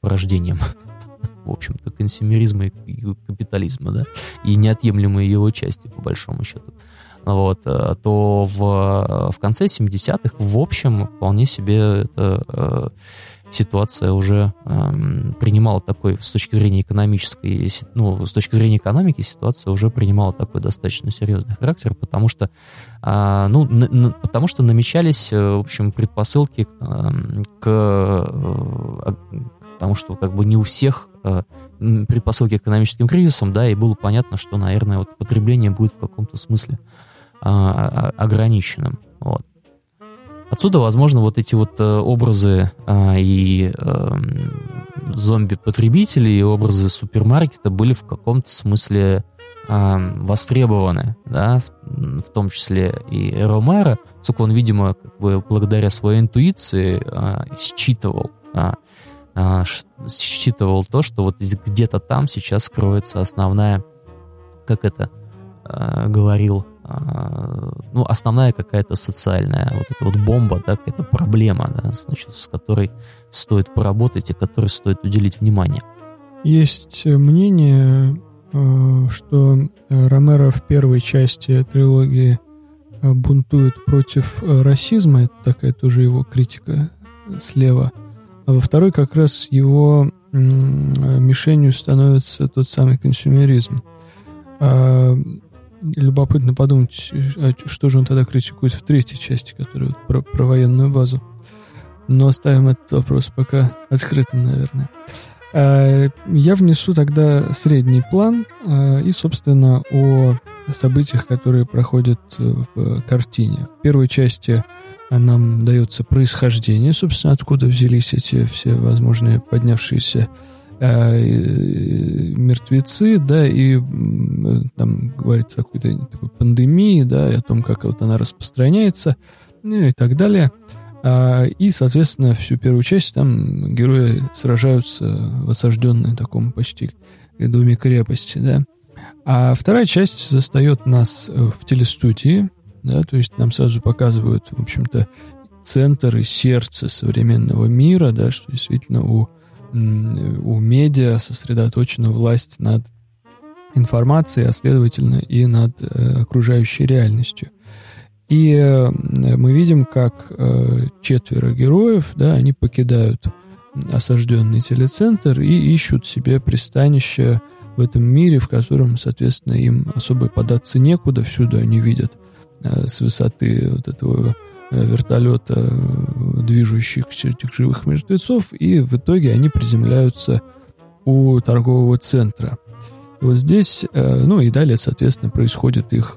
порождением, *laughs* в общем-то, консюмеризма и капитализма, да, и неотъемлемой его части, по большому счету. Вот, э, то в, в конце 70-х, в общем, вполне себе это э, ситуация уже эм, принимала такой, с точки зрения экономической, ну, с точки зрения экономики, ситуация уже принимала такой достаточно серьезный характер, потому что, э, ну, на, на, потому что намечались, э, в общем, предпосылки к, эм, к, э, к тому, что как бы не у всех э, предпосылки к экономическим кризисам, да, и было понятно, что, наверное, вот потребление будет в каком-то смысле э, ограниченным. Вот. Отсюда, возможно, вот эти вот э, образы а, и э, зомби-потребителей, и образы супермаркета были в каком-то смысле э, востребованы, да, в, в том числе и Ромеро, поскольку он, видимо, как бы благодаря своей интуиции э, считывал, э, э, считывал то, что вот где-то там сейчас кроется основная, как это э, говорил а, ну, основная какая-то социальная вот эта вот бомба, да, какая-то проблема, да, значит, с которой стоит поработать и которой стоит уделить внимание. Есть мнение, э, что Ромеро в первой части трилогии э, бунтует против э, расизма, это такая тоже его критика слева, а во второй как раз его мишенью становится тот самый консюмеризм. А, Любопытно подумать, а что же он тогда критикует в третьей части, которая про, про военную базу. Но оставим этот вопрос пока открытым, наверное. А, я внесу тогда средний план а, и, собственно, о событиях, которые проходят в картине. В первой части нам дается происхождение, собственно, откуда взялись эти все возможные поднявшиеся э, мертвецы, да, и там говорится о какой-то такой пандемии, да, и о том, как вот она распространяется, ну и так далее. А, и, соответственно, всю первую часть там герои сражаются в осажденной таком почти доме крепости, да. А вторая часть застает нас в телестудии, да, то есть нам сразу показывают, в общем-то, центр и сердце современного мира, да, что действительно у у медиа сосредоточена власть над информацией, а следовательно и над э, окружающей реальностью. И э, мы видим, как э, четверо героев, да, они покидают осажденный телецентр и ищут себе пристанище в этом мире, в котором, соответственно, им особо податься некуда, всюду они видят с высоты вот этого Э, вертолета, э, движущихся этих живых мертвецов, и в итоге они приземляются у торгового центра. И вот здесь, э, ну и далее, соответственно, происходят их,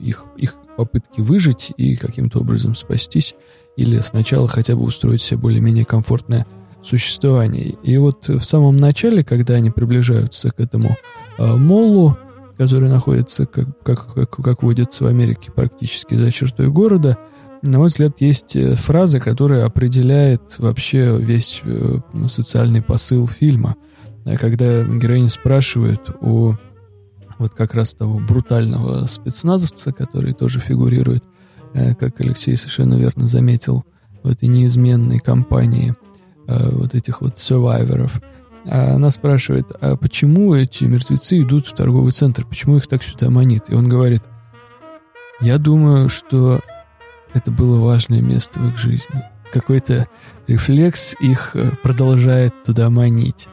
их, их попытки выжить и каким-то образом спастись, или сначала хотя бы устроить себе более-менее комфортное существование. И вот в самом начале, когда они приближаются к этому молу, который находится, как, как, как, как водится в Америке, практически за чертой города, на мой взгляд, есть э, фраза, которая определяет вообще весь э, социальный посыл фильма. Э, когда героиня спрашивает у вот как раз того брутального спецназовца, который тоже фигурирует, как Алексей совершенно верно заметил, в этой неизменной компании вот этих вот а она спрашивает, а почему эти мертвецы идут в торговый центр? Почему их так сюда манит? И он говорит, я думаю, что это было важное место в их жизни. Какой-то рефлекс их э, продолжает туда манить.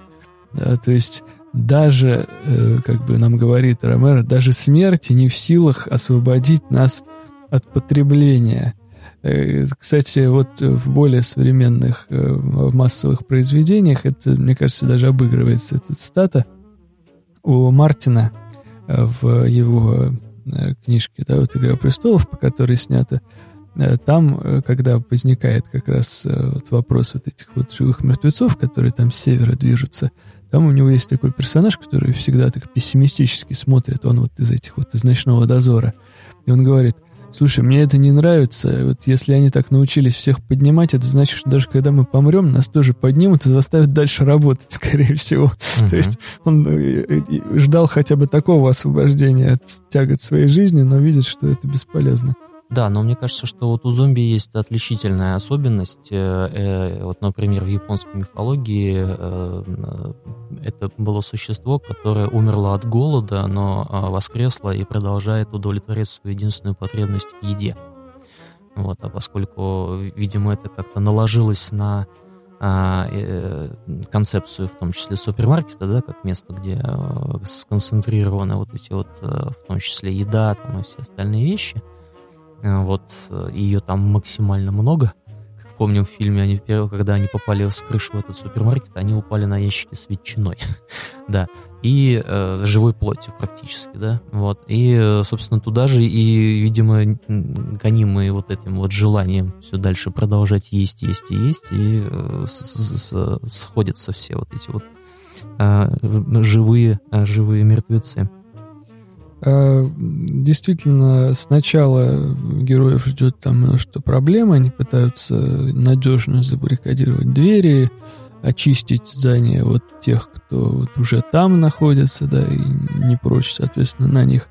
Да, то есть даже, э, как бы нам говорит Ромеро, даже смерть не в силах освободить нас от потребления. Э, кстати, вот в более современных э, массовых произведениях это, мне кажется, даже обыгрывается эта цитата у Мартина э, в его книжке, да, вот «Игра престолов», по которой снята, там, когда возникает как раз вот вопрос вот этих вот живых мертвецов, которые там с севера движутся, Там у него есть такой персонаж, который всегда так пессимистически смотрит, он вот из этих вот из «Ночного дозора». И он говорит, слушай, мне это не нравится, вот если они так научились всех поднимать, это значит, что даже когда мы помрем, нас тоже поднимут и заставят дальше работать, *laughs* скорее всего. Uh-huh. То есть он э, ждал хотя бы такого освобождения от тягот своей жизни, но видит, что это бесполезно. Да, но мне кажется, что вот у зомби есть отличительная особенность. Э, э, вот, например, в японской мифологии э, это было существо, которое умерло от голода, но воскресло и продолжает удовлетворять свою единственную потребность в еде. Вот, а поскольку, видимо, это как-то наложилось на а, концепцию, в том числе супермаркета, да, как место, где сконцентрированы вот эти вот, в том числе еда там, и все остальные вещи, вот э, ее там максимально много. Как помним в фильме, они, когда они попали с крыши в этот супермаркет, они упали на ящики с ветчиной. *laughs* да. И э, живой плотью практически, да. Вот. И, э, собственно, туда же и, видимо, гонимые вот этим вот желанием все дальше продолжать есть, есть и есть, и э, с -с сходятся все вот эти вот э, живые, э, живые мертвецы. А, действительно, сначала героев ждет там множество проблем, они пытаются надежно забаррикадировать двери, очистить здание от тех, кто вот уже там находится, да, и не прочь, соответственно, на них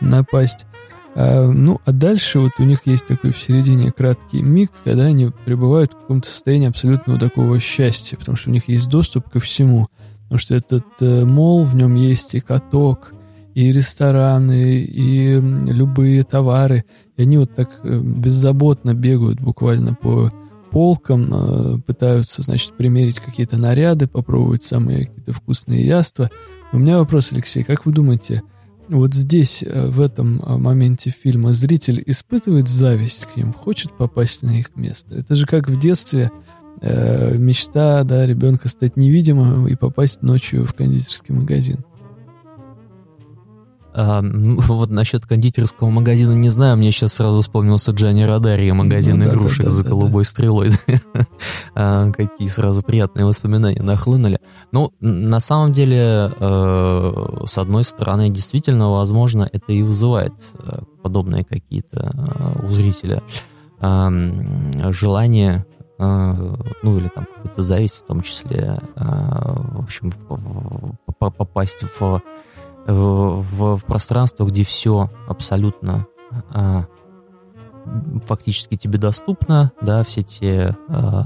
напасть. А, ну, а дальше вот у них есть такой в середине краткий миг, когда они пребывают в каком-то состоянии абсолютного такого счастья, потому что у них есть доступ ко всему. Потому что этот э, мол, в нем есть и каток, и рестораны, и любые товары. И они вот так э, беззаботно бегают буквально по полкам, э, пытаются, значит, примерить какие-то наряды, попробовать самые какие-то вкусные яства. У меня вопрос, Алексей, как вы думаете, вот здесь, э, в этом моменте фильма, зритель испытывает зависть к ним, хочет попасть на их место? Это же как в детстве э, мечта, да, ребенка стать невидимым и попасть ночью в кондитерский магазин. А, *laughs* вот насчет кондитерского магазина не знаю, мне сейчас сразу вспомнился Джанни Радари, магазин ну, игрушек да, да, за да, голубой да. стрелой. *laughs* а, какие сразу приятные воспоминания нахлынули. Ну, на самом деле, э, с одной стороны, действительно, возможно, это и вызывает э, подобные какие-то э, у зрителя э, желания э, ну или там какую-то зависть в том числе, в общем, попасть в в, в пространство, где все абсолютно а, фактически тебе доступно, да, все те, а,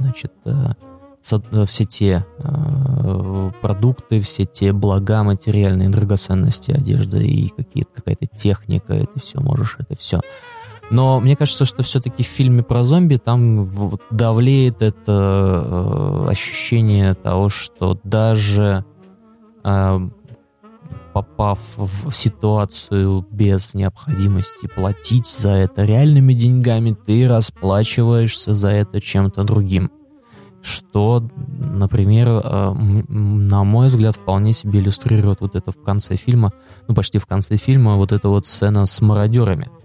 значит, а, все те а, продукты, все те блага, материальные драгоценности, одежда и какие-то, какая-то техника, это все можешь, это все. Но мне кажется, что все-таки в фильме про зомби там давлеет это э, ощущение того, что даже э, попав в ситуацию без необходимости платить за это реальными деньгами, ты расплачиваешься за это чем-то другим. Что, например, э, на мой взгляд, вполне себе иллюстрирует вот это в конце фильма, ну почти в конце фильма, вот эта вот сцена с мародерами –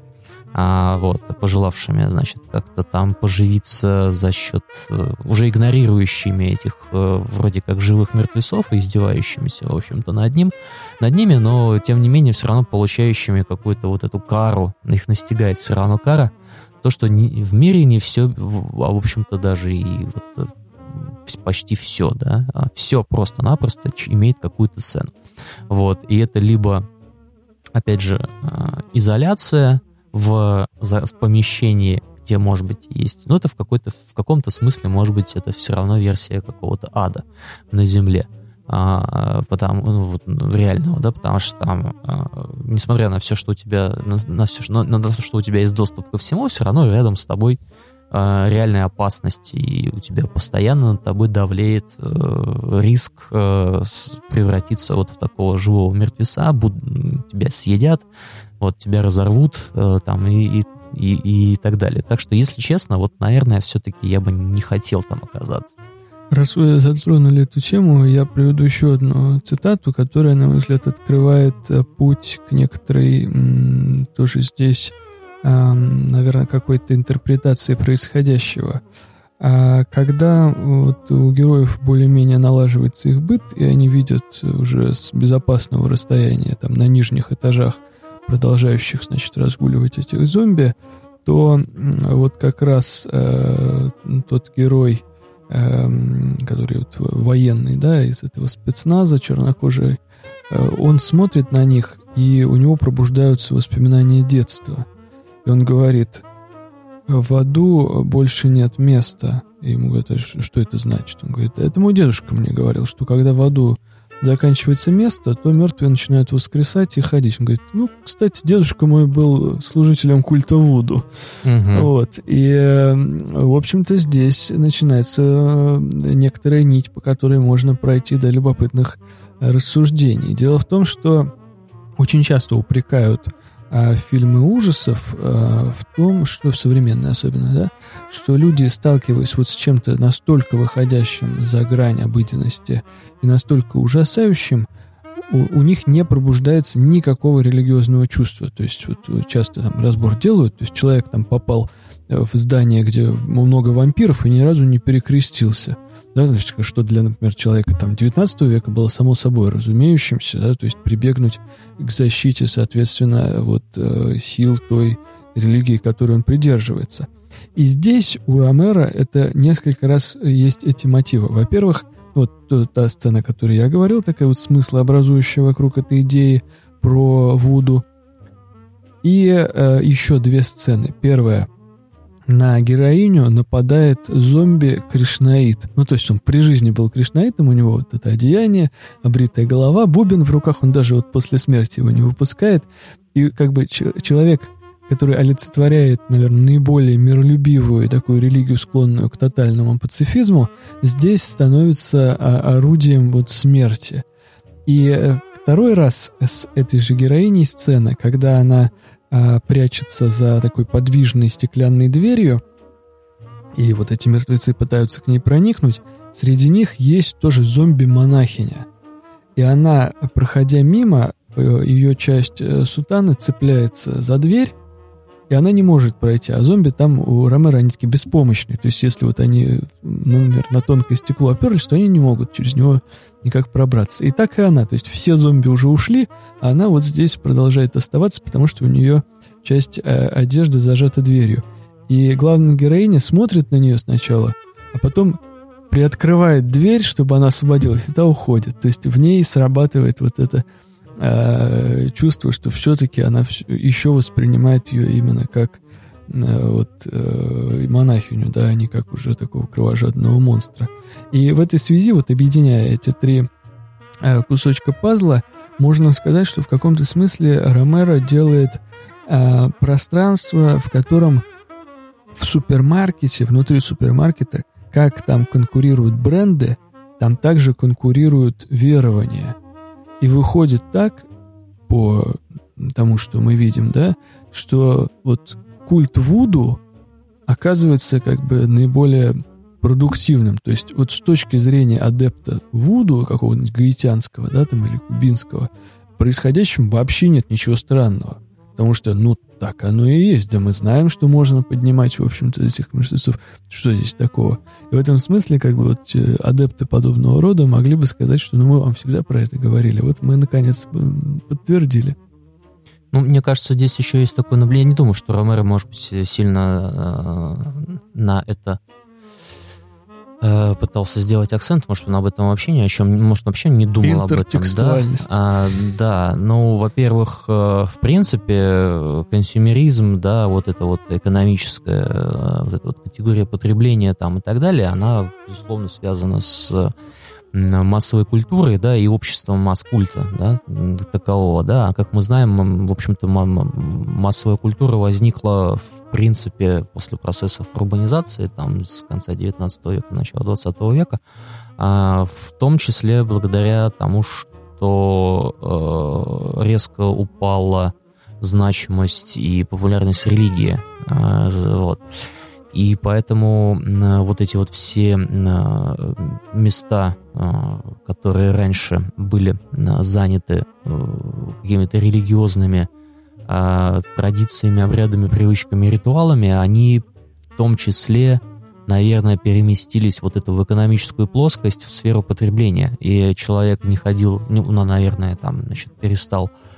а, вот, пожелавшими, значит, как-то там поживиться за счет э, уже игнорирующими этих э, вроде как живых мертвецов и издевающимися, в общем-то, над ним, над ними, но тем не менее все равно получающими какую-то вот эту кару, их настигает все равно кара, то, что в мире не все, а в общем-то даже и вот э, почти все, да, а все просто-напросто имеет какую-то цену. Вот, и это либо, опять же, изоляция, в, за, в помещении, где, может быть, есть... Ну, это в, какой-то, в каком-то смысле, может быть, это все равно версия какого-то ада на Земле. А, потому, ну, вот, ну, реального, да, потому что там, а, несмотря на все, что у тебя, на, на все, на, на то, что у тебя есть доступ ко всему, все равно рядом с тобой а, реальная опасность, и у тебя постоянно над тобой давлеет э, риск э, превратиться вот в такого живого мертвеца, буд, тебя съедят, вот тебя разорвут э, там и, и, и, и так далее. Так что, если честно, вот, наверное, все-таки я бы не хотел там оказаться. Раз вы затронули эту тему, я приведу еще одну цитату, которая, на мой взгляд, открывает э, путь к некоторой тоже здесь, наверное, какой-то интерпретации происходящего. А когда вот у героев более-менее налаживается их быт, и они видят уже с безопасного расстояния, там, на нижних этажах, продолжающих, значит, разгуливать этих зомби, то вот как раз э, тот герой, э, который вот военный, да, из этого спецназа чернокожий, э, он смотрит на них, и у него пробуждаются воспоминания детства. И он говорит, в аду больше нет места. И ему говорят, «А что это значит? Он говорит, это мой дедушка мне говорил, что когда в аду заканчивается место, то мертвые начинают воскресать и ходить. Он говорит, ну, кстати, дедушка мой был служителем культа Вуду. Угу. Вот. И, в общем-то, здесь начинается э, некоторая нить, по которой можно пройти до любопытных рассуждений. Дело в том, что очень часто упрекают а, фильмы ужасов а, в том, что в современной особенно, да, что люди, сталкиваясь вот с чем-то настолько выходящим за грань обыденности и настолько ужасающим, у, у них не пробуждается никакого религиозного чувства. То есть вот часто там разбор делают, то есть человек там попал в здание, где много вампиров и ни разу не перекрестился. Да, то есть, что для, например, человека там 19 века было само собой разумеющимся, да, то есть прибегнуть к защите, соответственно, вот э, сил той религии, которой он придерживается. И здесь у Ромера это несколько раз есть эти мотивы. Во-первых, вот та сцена, о которой я говорил, такая вот смыслообразующая вокруг этой идеи про Вуду. И э, еще две сцены. Первая на героиню нападает зомби-кришнаит. Ну, то есть он при жизни был кришнаитом, у него вот это одеяние, обритая голова, бубен в руках, он даже вот после смерти его не выпускает. И как бы человек, который олицетворяет, наверное, наиболее миролюбивую такую религию, склонную к тотальному пацифизму, здесь становится орудием вот смерти. И э, второй раз с этой же героиней сцена, когда она а, прячется за такой подвижной стеклянной дверью, и вот эти мертвецы пытаются к ней проникнуть, среди них есть тоже зомби-монахиня. И она, проходя мимо, э, ее часть э, сутаны цепляется за дверь, и она не может пройти. А зомби там у Ромера, они такие беспомощные. То есть, если вот они, например, на тонкое стекло оперлись, то они не могут через него никак пробраться. И так и она. То есть, все зомби уже ушли, а она вот здесь продолжает оставаться, потому что у нее часть э, одежды зажата дверью. И главная героиня смотрит на нее сначала, а потом приоткрывает дверь, чтобы она освободилась, и та уходит. То есть в ней срабатывает вот это э, чувство, что все-таки она еще воспринимает ее именно как э, вот э, монахиню, да, а не как уже такого кровожадного монстра. И в этой связи, вот объединяя эти три э, кусочка пазла, можно сказать, что в каком-то смысле Ромеро делает э, пространство, в котором в супермаркете, внутри супермаркета, как там конкурируют бренды, там также конкурируют верования – и выходит так, по тому, что мы видим, да, что вот культ Вуду оказывается как бы наиболее продуктивным. То есть вот с точки зрения адепта Вуду, какого-нибудь гаитянского, да, там, или кубинского, происходящем вообще нет ничего странного. Потому что, ну, так оно и есть. Да мы знаем, что можно поднимать, в общем-то, этих мертвецов. Что здесь такого? И в этом смысле, как бы, вот э, адепты подобного рода могли бы сказать, что, ну, мы вам всегда про это говорили. Вот мы, наконец, подтвердили. Ну, мне кажется, здесь еще есть такое наблюдение. Я не думаю, что Ромеро, может быть, сильно э, на это Э, пытался сделать акцент, может, он об этом вообще ни о чем, может, вообще не думал об этом. Да, а, да ну, во-первых, э, в принципе, консюмеризм, да, вот эта вот экономическая э, вот эта вот категория потребления там и так далее, она, безусловно, связана с массовой культурой, да, и обществом масс-культа, да, такового, да. А как мы знаем, в общем-то, массовая культура возникла, в принципе, после процессов урбанизации, там, с конца 19 века, начала 20 века, а, в том числе благодаря тому, что э, резко упала значимость и популярность религии. Э, вот. И поэтому вот эти вот все места, а, которые раньше были заняты э, какими-то религиозными а, традициями, обрядами, привычками, ритуалами, они в том числе наверное, переместились вот это в экономическую плоскость, в сферу потребления. И человек не ходил, ну, наверное, там, значит, перестал Э,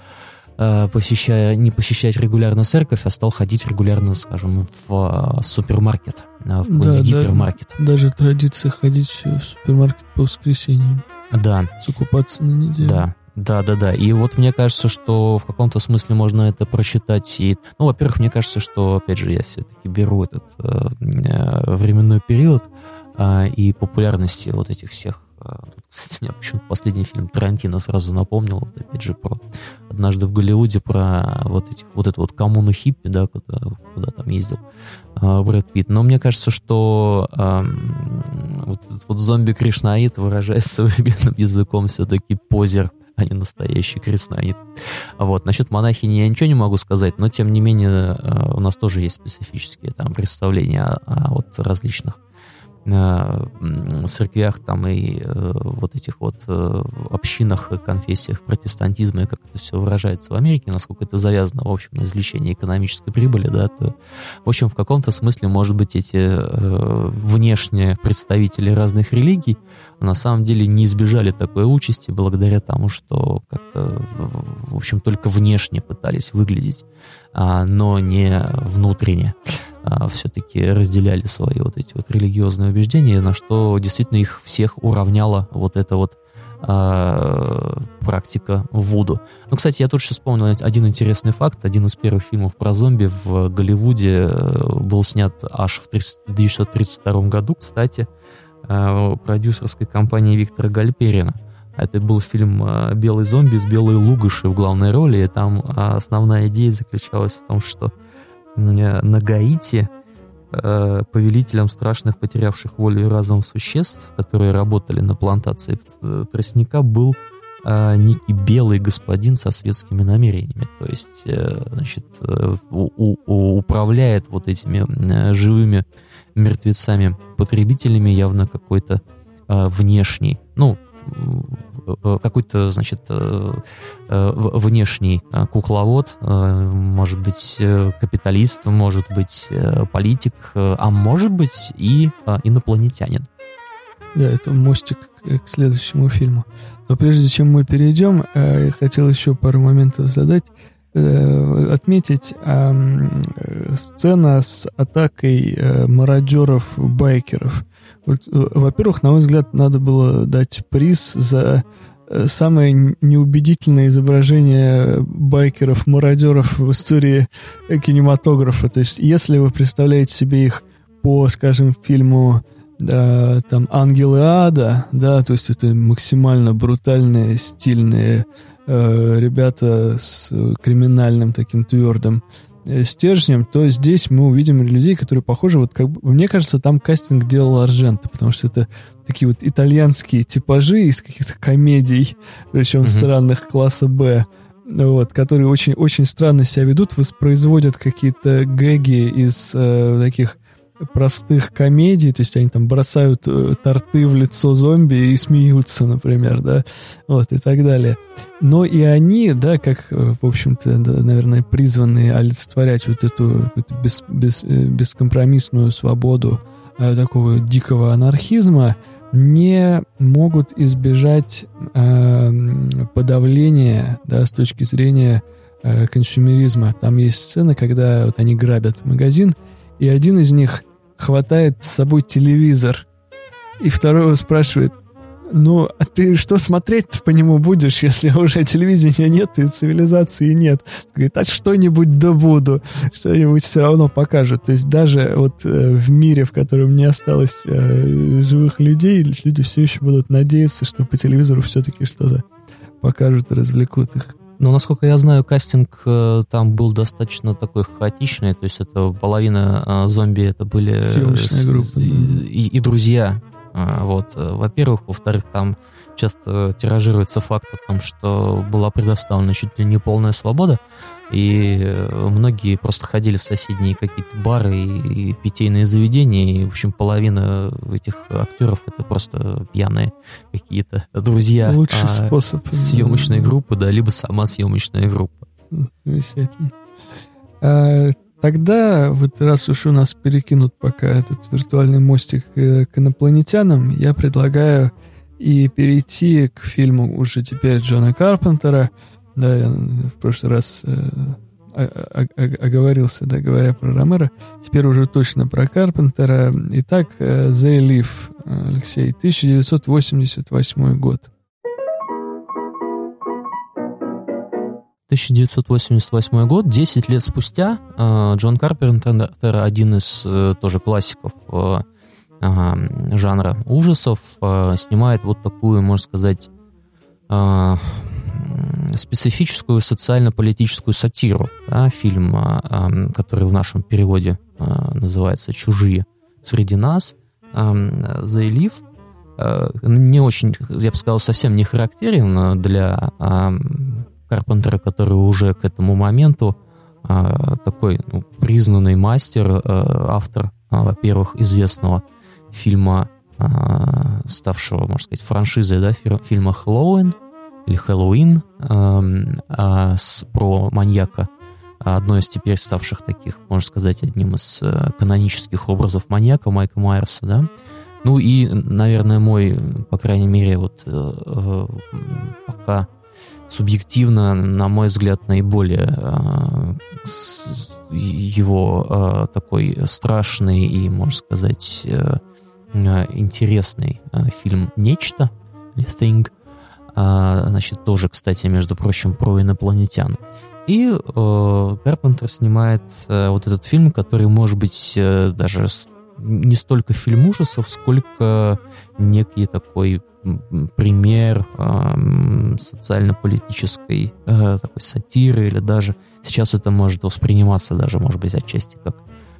посещая, не посещать регулярно церковь, а стал ходить регулярно, скажем, в э, супермаркет, э, в, да, в гипермаркет. Да, даже традиция ходить в супермаркет по воскресеньям. Да. Закупаться на неделю. Да. Да, да, да. И вот мне кажется, что в каком-то смысле можно это прочитать. И, ну, во-первых, мне кажется, что, опять же, я все-таки беру этот э, временной период э, и популярности вот этих всех кстати, меня почему-то последний фильм Тарантино сразу напомнил, вот, опять же, про однажды в Голливуде, про вот, этих, вот эту вот коммуну хиппи, да, куда, куда там ездил э, Брэд Питт. Но мне кажется, что э, вот этот вот зомби-кришнаит, выражаясь *laughs* современным языком, все-таки позер, а не настоящий кришнаит. Вот. Насчет монахини я ничего не могу сказать, но тем не менее э, у нас тоже есть специфические там представления о, о вот различных церквях там и э, вот этих вот э, общинах, конфессиях протестантизма, и как это все выражается в Америке, насколько это завязано, в общем, на извлечении экономической прибыли, да, то, в общем, в каком-то смысле, может быть, эти э, внешние представители разных религий на самом деле не избежали такой участи благодаря тому, что как-то, в общем, только внешне пытались выглядеть, а, но не внутренне. А, все-таки разделяли свои вот эти вот религиозные убеждения, на что действительно их всех уравняла вот эта вот а, практика Вуду. Ну, кстати, я тут сейчас вспомнил один интересный факт. Один из первых фильмов про зомби в Голливуде э, был снят аж в 1932 году, кстати, э, продюсерской компанией Виктора Гальперина. Это был фильм э, «Белый зомби» с белой лугаши в главной роли, и там основная идея заключалась в том, что на Гаити э, повелителем страшных потерявших волю и разум существ, которые работали на плантации тростника, был э, некий белый господин со светскими намерениями. То есть, э, значит, управляет вот этими живыми мертвецами-потребителями явно какой-то внешний, ну, Э, какой-то, значит, э, э, внешний кукловод, может быть, капиталист, может быть, политик, а может быть и инопланетянин. Да, это мостик к следующему фильму. Но прежде чем мы перейдем, я хотел еще пару моментов задать отметить сцена с атакой мародеров-байкеров. Э, во-первых, на мой взгляд, надо было дать приз за э, самое неубедительное изображение байкеров-мародеров в истории кинематографа. То есть, если вы представляете себе их по, скажем, фильму да, там «Ангелы ада», да, то есть это максимально брутальные, стильные э, ребята с криминальным таким твердым Э, стержнем, то здесь мы увидим людей, которые похожи, вот как бы, мне кажется, там кастинг делал Аржента, потому что это такие вот итальянские типажи из каких-то комедий, причем mm-hmm. странных класса Б, вот, которые очень-очень странно себя ведут, воспроизводят какие-то гэги из э, таких простых комедий, то есть они там бросают э, торты в лицо зомби и смеются, например, да, вот, и так далее. Но и они, да, как, э, в общем-то, да, наверное, призванные олицетворять вот эту, эту бес, бес, э, бескомпромиссную свободу э, такого дикого анархизма, не могут избежать э, подавления, да, с точки зрения э, консюмеризма. Там есть сцена, когда вот они грабят магазин, и один из них хватает с собой телевизор. И второй спрашивает, ну, а ты что смотреть по нему будешь, если *laughs* уже телевидения нет и цивилизации нет? Говорит, а что-нибудь да буду, что-нибудь все равно покажут. То есть даже вот э, в мире, в котором не осталось э, живых людей, люди все еще будут надеяться, что по телевизору все-таки что-то покажут и развлекут их. Ну, насколько я знаю, кастинг э, там был достаточно такой хаотичный, то есть это половина э, зомби это были Съемочная группа, и, и, и друзья. А, вот, э, во-первых, во-вторых, там часто тиражируется факт о том, что была предоставлена чуть ли не полная свобода, и э, многие просто ходили в соседние какие-то бары и, и питейные заведения, и, в общем, половина этих актеров это просто пьяные какие-то друзья. Лучший а, способ. Съемочной группы, да, либо сама съемочная группа. Замечательно. А, Тогда, вот раз уж у нас перекинут пока этот виртуальный мостик э, к инопланетянам, я предлагаю и перейти к фильму уже теперь Джона Карпентера. Да, я в прошлый раз э, оговорился, да, говоря про Ромеро. Теперь уже точно про Карпентера. Итак, э, The Leaf, Алексей, 1988 год. 1988 год, 10 лет спустя, э, Джон Карпентер, один из э, тоже классиков жанра ужасов, снимает вот такую, можно сказать, специфическую социально-политическую сатиру. Да, фильм, а, который в нашем переводе называется «Чужие среди нас». А, не очень, я бы сказал, совсем не характерен для Карпентера, который уже к этому моменту такой ну, признанный мастер, автор, во-первых, известного фильма, ставшего, можно сказать, франшизой, да, фильма «Хэллоуин», или Хэллоуин э, э, с, про маньяка, одно из теперь ставших таких, можно сказать, одним из э, канонических образов маньяка Майка Майерса, да. Ну и, наверное, мой, по крайней мере, вот э, э, пока субъективно, на мой взгляд, наиболее э, его э, такой страшный и, можно сказать, э, интересный фильм «Нечто», «Thing», значит, тоже, кстати, между прочим, про инопланетян. И э, снимает э, вот этот фильм, который, может быть, э, даже не столько фильм ужасов, сколько некий такой пример социально-политической э, такой сатиры или даже сейчас это может восприниматься даже, может быть, отчасти как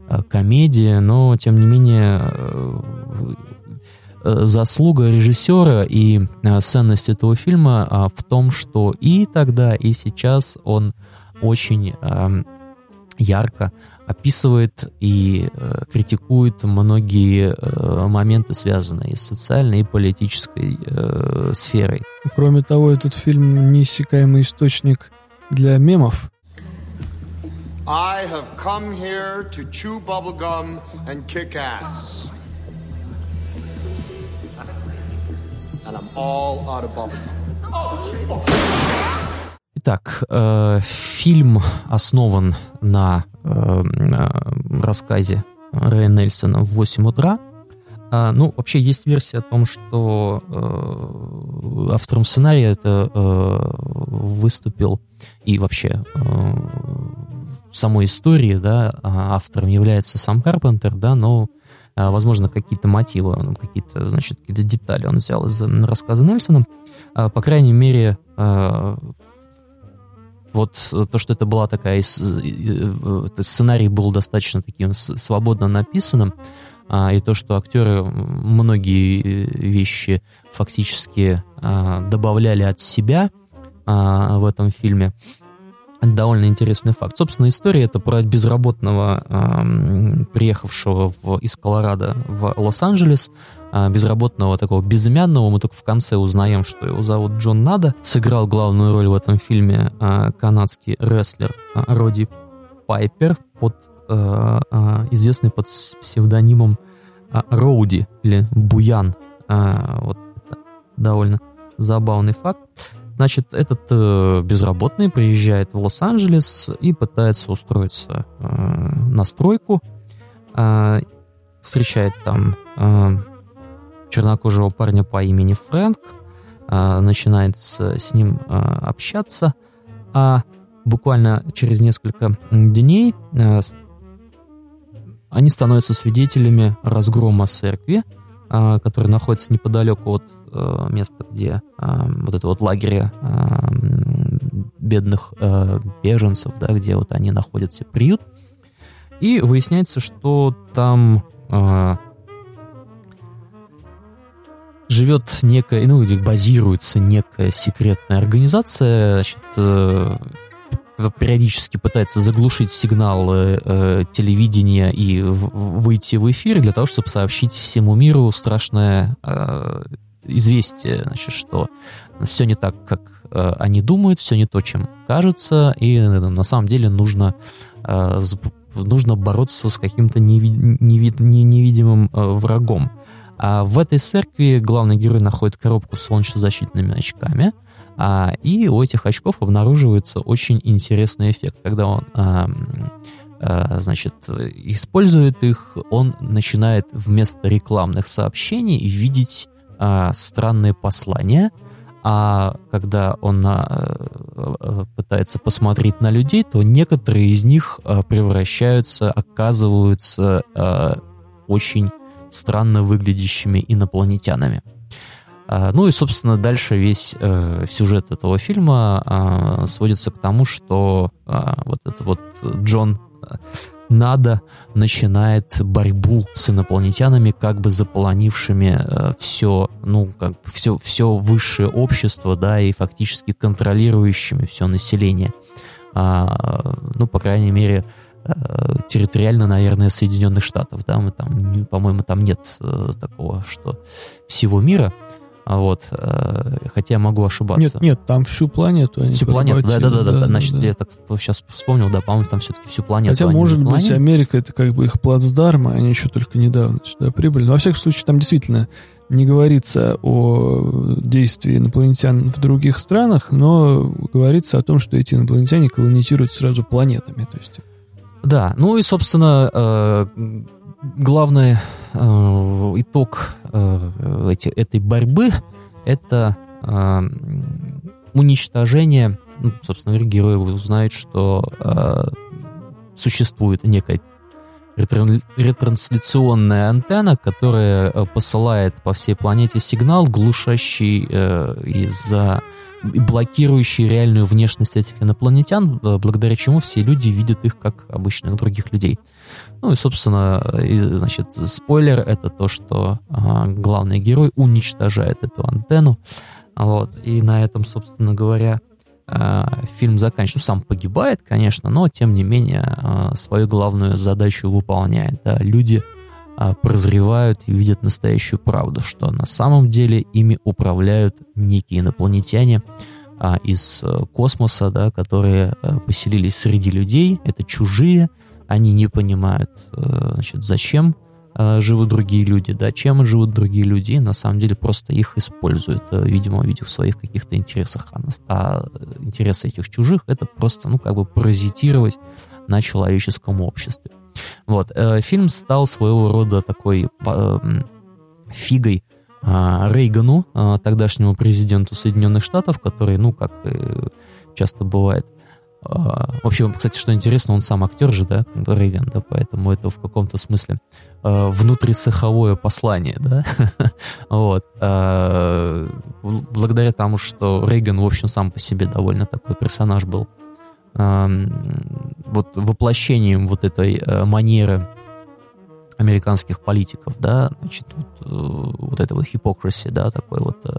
э, комедия, но тем не менее э, заслуга режиссера и ценность этого фильма а, в том, что и тогда, и сейчас он очень ярко описывает и э, критикует многие моменты, связанные с социальной и политической сферой. Кроме того, этот фильм неиссякаемый источник для мемов. I have come here to chew bubblegum and kick ass. and I'm all out of bubble. Итак, э, фильм основан на э, рассказе Рэя Нельсона в 8 утра. А, ну, вообще есть версия о том, что э, автором сценария это э, выступил и вообще э, самой истории, да, а автором является сам Карпентер, да, но а, возможно, какие-то мотивы, какие-то, значит, какие-то детали он взял из рассказа Нельсона. А, по крайней мере, а, вот то, что это была такая... Сценарий был достаточно таким свободно написанным, и то, что актеры многие вещи фактически добавляли от себя в этом фильме, довольно интересный факт. Собственно, история это про безработного, э, приехавшего в, из Колорадо в Лос-Анджелес, э, безработного такого безымянного. Мы только в конце узнаем, что его зовут Джон Нада. Сыграл главную роль в этом фильме э, канадский рестлер э, Роди Пайпер, под, известный под псевдонимом Роуди или Буян. Вот довольно забавный факт. Значит, этот э, безработный приезжает в Лос-Анджелес и пытается устроиться э, на стройку. Э, встречает там э, чернокожего парня по имени Фрэнк, э, начинает с, с ним э, общаться, а буквально через несколько дней э, они становятся свидетелями разгрома церкви, которая находится неподалеку от место, где вот это вот лагеря бедных беженцев, да, где вот они находятся, приют. И выясняется, что там живет некая, ну, или базируется некая секретная организация, значит, э, периодически пытается заглушить сигналы э, телевидения и в, выйти в эфир для того, чтобы сообщить всему миру страшное э, известие, значит, что все не так, как э, они думают, все не то, чем кажется, и э, на самом деле нужно э, нужно бороться с каким-то неви- неви- невидимым э, врагом. А в этой церкви главный герой находит коробку с солнечнозащитными очками, а, и у этих очков обнаруживается очень интересный эффект. Когда он а, а, значит, использует их, он начинает вместо рекламных сообщений видеть а, странные послания, а когда он а, пытается посмотреть на людей, то некоторые из них а, превращаются, оказываются а, очень странно выглядящими инопланетянами. А, ну и, собственно, дальше весь э, сюжет этого фильма э, сводится к тому, что э, вот этот вот Джон Нада начинает борьбу с инопланетянами, как бы заполонившими э, все, ну, как все, все высшее общество, да, и фактически контролирующими все население. А, ну, по крайней мере, э, территориально, наверное, Соединенных Штатов, да, мы там, по-моему, там нет э, такого, что всего мира, а вот, э, хотя я могу ошибаться. Нет, нет, там всю планету они Всю планету, да, да, да, да, да, Значит, да. я так сейчас вспомнил, да, по-моему, там все-таки всю планету. Хотя, может быть, заполонили. Америка это как бы их плацдарм, и они еще только недавно сюда прибыли. Но, во всяком случае, там действительно не говорится о действии инопланетян в других странах, но говорится о том, что эти инопланетяне колонизируют сразу планетами. То есть Да, ну и, собственно, э, главный э, итог э, этой борьбы — это уничтожение, ну, собственно, говоря, герои узнают, что существует некая ретран- ретрансляционная антенна, которая посылает по всей планете сигнал, глушащий из-за блокирующий реальную внешность этих инопланетян, э, благодаря чему все люди видят их как обычных других людей. Ну и, собственно, и, значит, спойлер — это то, что а, главный герой уничтожает эту антенну. Вот, и на этом, собственно говоря, а, фильм заканчивается. Ну, сам погибает, конечно, но, тем не менее, а, свою главную задачу выполняет. Да, люди прозревают и видят настоящую правду, что на самом деле ими управляют некие инопланетяне а, из э, космоса, да, которые э, поселились среди людей. Это чужие, они не понимают, э, значит, зачем живут другие люди, да, чем живут другие люди, и на самом деле просто их используют, видимо, увидев в своих каких-то интересах. А, а интересы этих чужих это просто, ну, как бы паразитировать на человеческом обществе. Вот, э, фильм стал своего рода такой э, фигой а, Рейгану, а, тогдашнему президенту Соединенных Штатов, который, ну, как э, часто бывает, а, Вообще, кстати, что интересно, он сам актер же, да, Рейган, да, поэтому это в каком-то смысле внутрицеховое послание, да, *laughs* вот. Бл- Благодаря тому, что Рейган, в общем, сам по себе довольно такой персонаж был, вот воплощением вот этой э, манеры американских политиков, да, значит, вот, э, вот это вот да, такой вот, э,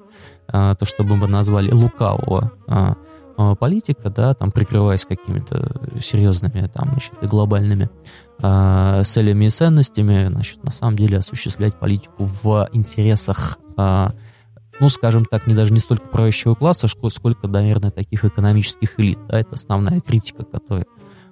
а, то, что мы бы назвали лукавого а, а, политика, да, там прикрываясь какими-то серьезными там, значит, глобальными целями и ценностями, значит, на самом деле осуществлять политику в интересах, ну, скажем так, не даже не столько правящего класса, ск- сколько, наверное, таких экономических элит, да, это основная критика, которая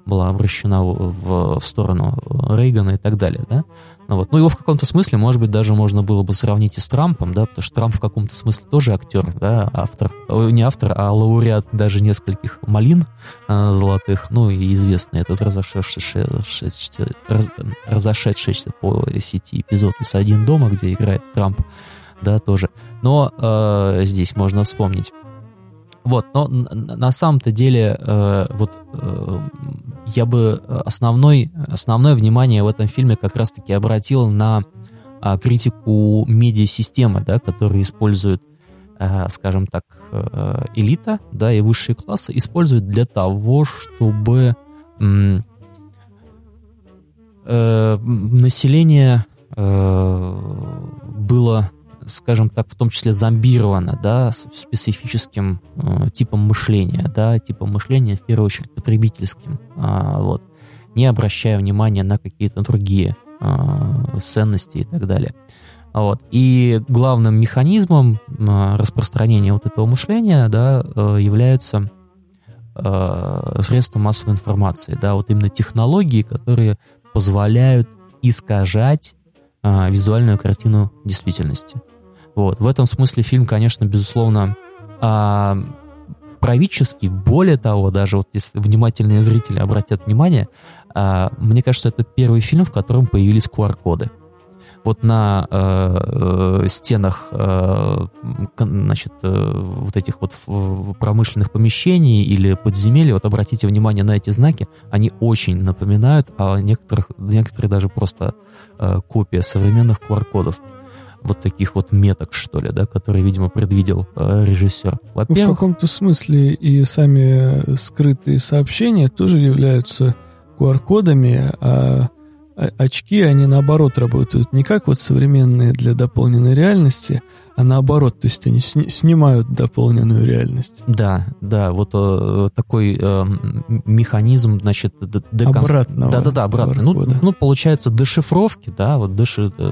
была обращена в, в- сторону Рейгана и так далее, да. Ну, вот. ну, его в каком-то смысле, может быть, даже можно было бы сравнить и с Трампом, да, потому что Трамп в каком-то смысле тоже актер, да, автор, не автор, а лауреат даже нескольких малин э, золотых, ну, и известный этот разошедшийся, шедшийся- раз- разошедшийся по сети эпизод из «Один дома», где играет Трамп, да, тоже. Но э, здесь можно вспомнить. Вот, но на самом-то деле, э, вот э, я бы основной, основное внимание в этом фильме как раз-таки обратил на а, критику медиасистемы, да, которую используют, э, скажем так, э, элита, да, и высшие классы используют для того, чтобы э, население э, было, скажем так, в том числе зомбировано, да, специфическим э, типом мышления, да, типом мышления в первую очередь потребительским, а, вот, не обращая внимания на какие-то другие э, ценности и так далее. Вот. И главным механизмом э, распространения вот этого мышления да, э, являются э, средства массовой информации, да, вот именно технологии, которые позволяют искажать э, визуальную картину действительности. Вот. В этом смысле фильм, конечно, безусловно, э, правительский. Более того, даже вот если внимательные зрители обратят внимание, э, мне кажется, это первый фильм, в котором появились QR-коды вот на э, э, стенах э, значит, э, вот этих вот промышленных помещений или подземелий, вот обратите внимание на эти знаки, они очень напоминают, а некоторых, некоторые даже просто э, копия современных QR-кодов вот таких вот меток, что ли, да, которые, видимо, предвидел э, режиссер. Во-первых... Ну, в каком-то смысле и сами скрытые сообщения тоже являются QR-кодами, а очки, они наоборот работают не как вот современные для дополненной реальности, а наоборот, то есть они сни- снимают дополненную реальность. Да, да, вот э, такой э, механизм, значит, деконс... обратного. Да, да, да, обратно. Ну, ну, получается дешифровки, да, вот деши, э,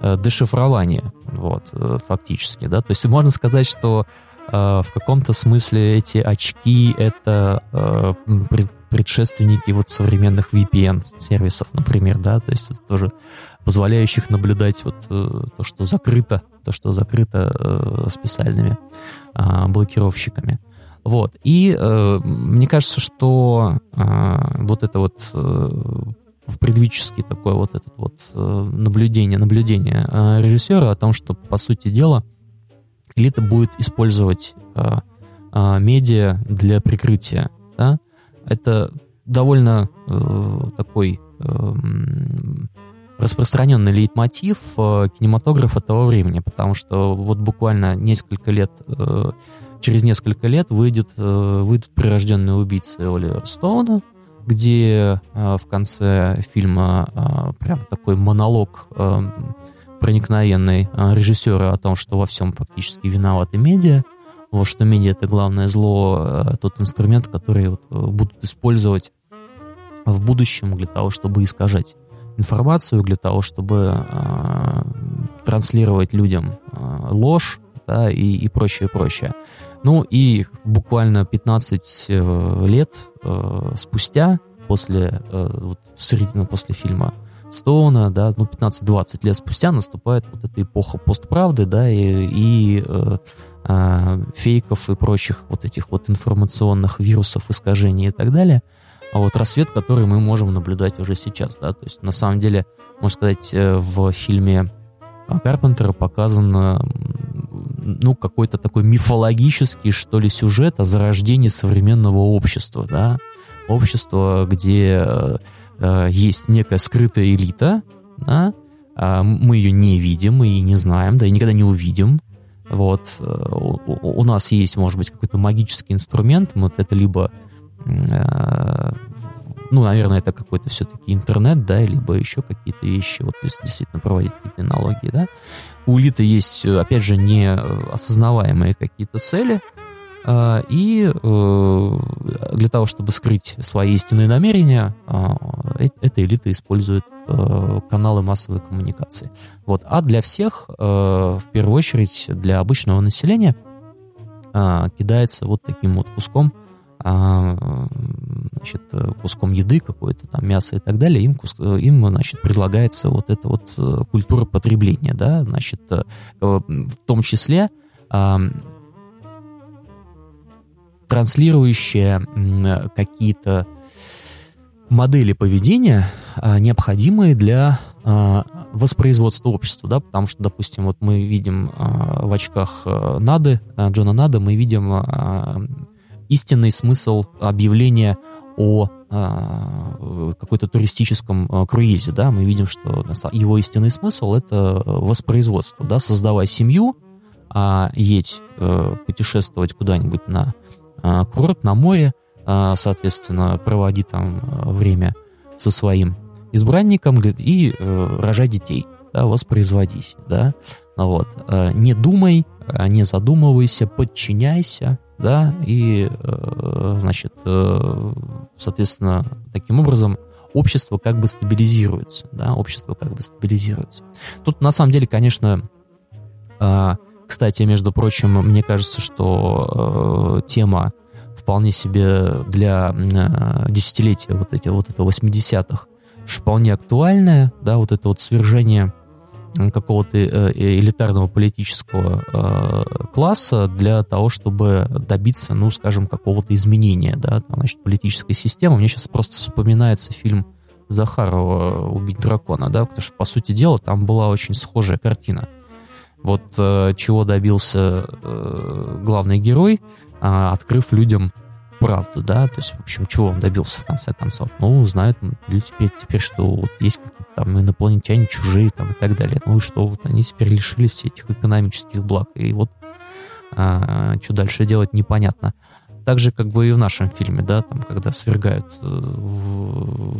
э, дешифрование, вот, э, фактически, да. То есть можно сказать, что э, в каком-то смысле эти очки это э, предшественники вот современных VPN-сервисов, например, да, то есть это тоже позволяющих наблюдать вот э, то, что закрыто, то, что закрыто э, специальными э, блокировщиками. Вот. И э, мне кажется, что э, вот это вот э, предвически такое вот это вот э, наблюдение, наблюдение э, режиссера о том, что, по сути дела, элита будет использовать э, э, медиа для прикрытия, да, это довольно э, такой э, распространенный лейтмотив э, кинематографа того времени, потому что вот буквально несколько лет, э, через несколько лет выйдет, э, выйдут «Прирожденные убийцы» Оливера Стоуна, где э, в конце фильма э, прям такой монолог э, проникновенный э, режиссера о том, что во всем фактически виноваты медиа, вот, что медиа это главное зло, э, тот инструмент, который вот, э, будут использовать в будущем для того, чтобы искажать информацию, для того, чтобы э, транслировать людям э, ложь да, и, и прочее, прочее. Ну и буквально 15 э, лет э, спустя, после, э, вот, в середину после фильма Стоуна, да, ну 15-20 лет спустя наступает вот эта эпоха постправды, да, и, и э, э, фейков и прочих вот этих вот информационных вирусов, искажений и так далее. А вот рассвет, который мы можем наблюдать уже сейчас, да, то есть на самом деле, можно сказать, э, в фильме Карпентера показан, ну, какой-то такой мифологический, что ли, сюжет о зарождении современного общества, да, общество, где э, э, есть некая скрытая элита, да, а мы ее не видим, ее не знаем, да, и никогда не увидим, вот. Э, у, у нас есть, может быть, какой-то магический инструмент. Вот это либо, э, ну, наверное, это какой-то все-таки интернет, да, либо еще какие-то вещи, вот, есть действительно проводить какие-то аналогии, да. У Улита есть, опять же, не осознаваемые какие-то цели, э, и э, для того, чтобы скрыть свои истинные намерения, э, эта элита использует Э, каналы массовой коммуникации. Вот. А для всех, э, в первую очередь для обычного населения, э, кидается вот таким вот куском, значит, куском еды какой-то, там мясо и так далее, им, им значит, предлагается вот эта вот культура потребления, да, значит, в том числе транслирующая какие-то модели поведения, а, необходимые для а, воспроизводства общества, да, потому что, допустим, вот мы видим а, в очках Нады, Джона Нада, мы видим истинный смысл объявления о какой-то туристическом круизе, да, мы видим, что его истинный смысл это воспроизводство, да, создавая семью, едь э, путешествовать куда-нибудь на курорт, на море, а, соответственно, проводи там а, время со своим избранником и э, рожай детей, да, воспроизводись, да, ну вот, э, не думай, не задумывайся, подчиняйся, да, и, э, значит, соответственно, таким образом общество как бы стабилизируется, да, общество как бы стабилизируется. Тут, на самом деле, конечно, кстати, между прочим, мне кажется, что тема вполне себе для э, десятилетия вот эти вот это 80-х вполне актуальное, да, вот это вот свержение какого-то э, элитарного политического э, класса для того, чтобы добиться, ну, скажем, какого-то изменения, да, там, значит, политической системы. Мне сейчас просто вспоминается фильм Захарова «Убить дракона», да, потому что, по сути дела, там была очень схожая картина. Вот э, чего добился главный герой, открыв людям правду, да, то есть, в общем, чего он добился в конце концов? Ну, знают люди теперь, теперь что вот есть какие-то там инопланетяне чужие там и так далее. Ну и что, вот они теперь лишились всех этих экономических благ, и вот а, что дальше делать непонятно. Так же, как бы и в нашем фильме, да, там, когда свергают э,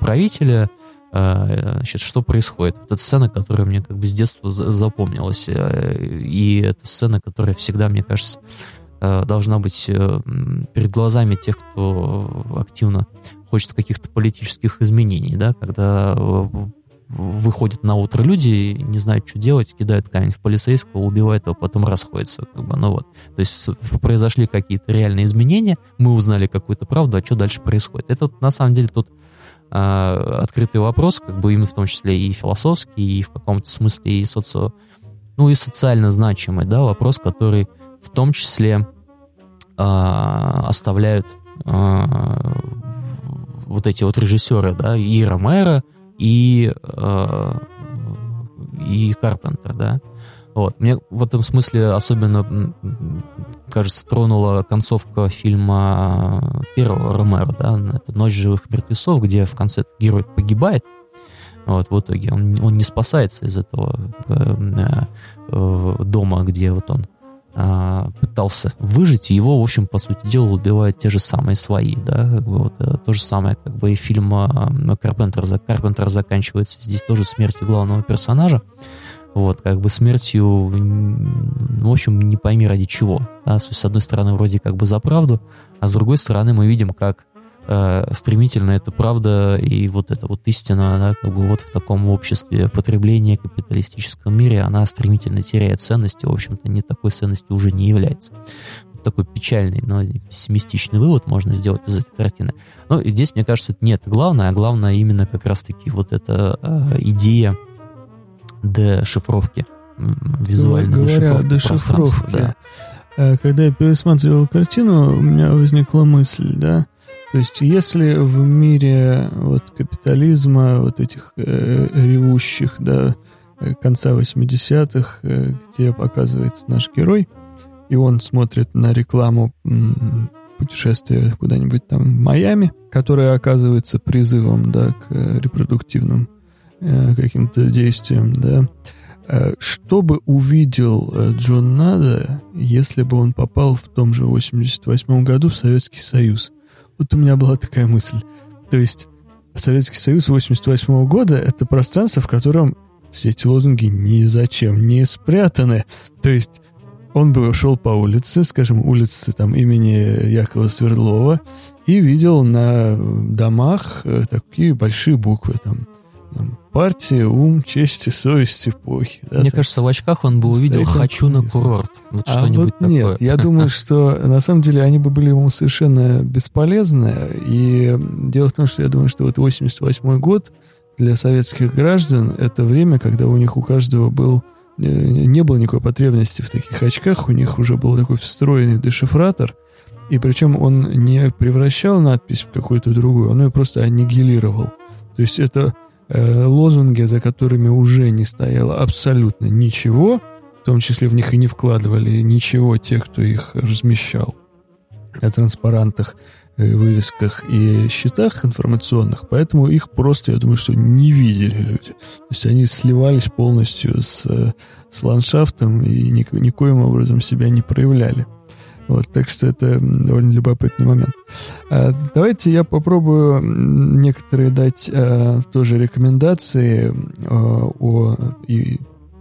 правителя, э, значит, что происходит? Вот эта сцена, которая мне как бы с детства запомнилась, э, и это сцена, которая всегда, мне кажется, должна быть э, перед глазами тех, кто активно хочет каких-то политических изменений, да, когда э, выходят на утро люди, не знают, что делать, кидают камень в полицейского, убивают его, потом расходятся. Как бы, ну вот. То есть произошли какие-то реальные изменения, мы узнали какую-то правду, а что дальше происходит. Это на самом деле тот а, открытый вопрос, как бы именно в том числе и философский, и в каком-то смысле и социо... ну и социально значимый, да, вопрос, который в том числе э, оставляют э, вот эти вот режиссеры, да, и Ромеро, и, э, и Карпентер, да. Вот. Мне в этом смысле особенно, кажется, тронула концовка фильма первого Ромеро, да, это «Ночь живых мертвецов», где в конце герой погибает, вот, в итоге он, он не спасается из этого э, э, дома, где вот он пытался выжить, и его, в общем, по сути дела, убивают те же самые свои, да, вот, э, то же самое, как бы и фильм а, Карпентер, Карпентер заканчивается здесь тоже смертью главного персонажа, вот, как бы смертью, в общем, не пойми ради чего, да, с одной стороны, вроде как бы за правду, а с другой стороны, мы видим, как э, стремительно это правда и вот эта вот истина, да, как бы вот в таком обществе потребления капиталистическом мире, она стремительно теряет ценность и, в общем-то, не такой ценностью уже не является. Вот такой печальный, но пессимистичный вывод можно сделать из этой картины. Но здесь, мне кажется, это не это главное, а главное именно как раз-таки вот эта э, идея дешифровки, визуальной Говоря дешифровки, дешифровки да. Э, когда я пересматривал картину, у меня возникла мысль, да, то есть, если в мире вот капитализма, вот этих э, ревущих, да, э, конца 80-х, э, где показывается наш герой, и он смотрит на рекламу путешествия куда-нибудь там в Майами, которая оказывается призывом, да, к э, репродуктивным э, каким-то действиям, да, э, что бы увидел Джон Нада, если бы он попал в том же 88 году в Советский Союз? Вот у меня была такая мысль. То есть Советский Союз 88 года — это пространство, в котором все эти лозунги ни зачем не спрятаны. То есть он бы шел по улице, скажем, улице там имени Якова Свердлова, и видел на домах э, такие большие буквы там партия, ум, честь и совесть эпохи. Да, Мне так. кажется, в очках он бы увидел «хочу на курорт». Вот а что-нибудь вот такое. Нет, я *laughs* думаю, что на самом деле они бы были ему совершенно бесполезны. И дело в том, что я думаю, что вот 88 год для советских граждан это время, когда у них у каждого был э, не было никакой потребности в таких очках, у них уже был такой встроенный дешифратор, и причем он не превращал надпись в какую-то другую, он ее просто аннигилировал. То есть это лозунги, за которыми уже не стояло абсолютно ничего, в том числе в них и не вкладывали ничего те, кто их размещал на транспарантах, э, вывесках и счетах информационных, поэтому их просто, я думаю, что не видели люди. То есть они сливались полностью с, с ландшафтом и никоим образом себя не проявляли. Вот, так что это довольно любопытный момент. А, давайте я попробую некоторые дать а, тоже рекомендации а, о и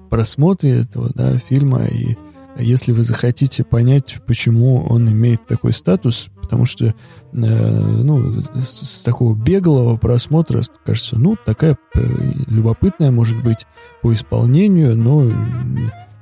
просмотре этого да, фильма. И если вы захотите понять, почему он имеет такой статус, потому что ну, с, с такого беглого просмотра кажется, ну, такая любопытная, может быть, по исполнению, но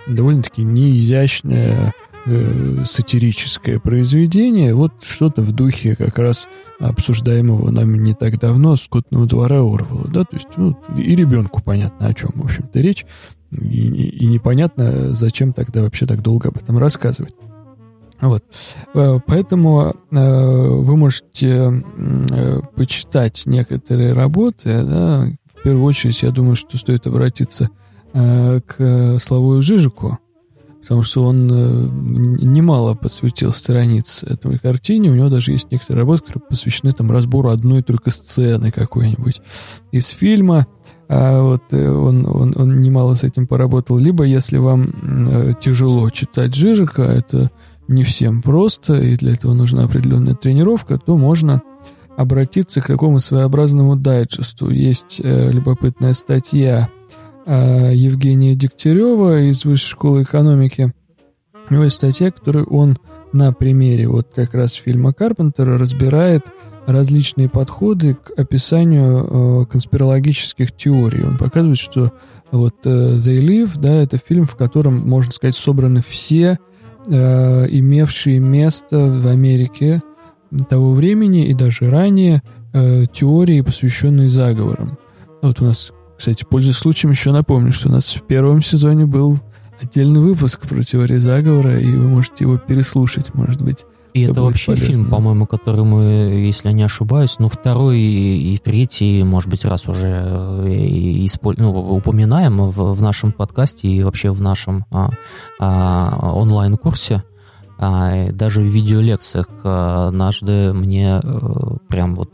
довольно-таки неизящная э, сатирическое произведение, вот что-то в духе как раз обсуждаемого нами не так давно «Скотного двора» Орвала, да, то есть, ну, и ребенку понятно, о чем, в общем-то, речь, и, и непонятно, зачем тогда вообще так долго об этом рассказывать. Вот. Э, поэтому э, вы можете э, почитать некоторые работы. Да? В первую очередь, я думаю, что стоит обратиться э, к Славою Жижику, потому что он э, немало посвятил страниц этой картине. У него даже есть некоторые работы, которые посвящены там разбору одной только сцены какой-нибудь из фильма. А вот э, он, он, он немало с этим поработал. Либо, если вам э, тяжело читать Жижика, это не всем просто, и для этого нужна определенная тренировка, то можно обратиться к такому своеобразному дайджесту. Есть любопытная статья Евгения Дегтярева из Высшей школы экономики. У него есть статья, которую он на примере вот как раз фильма Карпентера разбирает различные подходы к описанию э, конспирологических теорий. Он показывает, что вот э, They Live, да, это фильм, в котором, можно сказать, собраны все э, имевшие место в Америке того времени и даже ранее э, теории, посвященные заговорам. Вот у нас, кстати, пользуясь случаем, еще напомню, что у нас в первом сезоне был отдельный выпуск про теории заговора, и вы можете его переслушать, может быть. И это, это вообще полезно. фильм, по-моему, который мы, если я не ошибаюсь, ну, второй и третий, может быть, раз уже э, исполь... ну, упоминаем в, в нашем подкасте и вообще в нашем а, а, онлайн-курсе. А, даже в видеолекциях а, однажды мне а, прям вот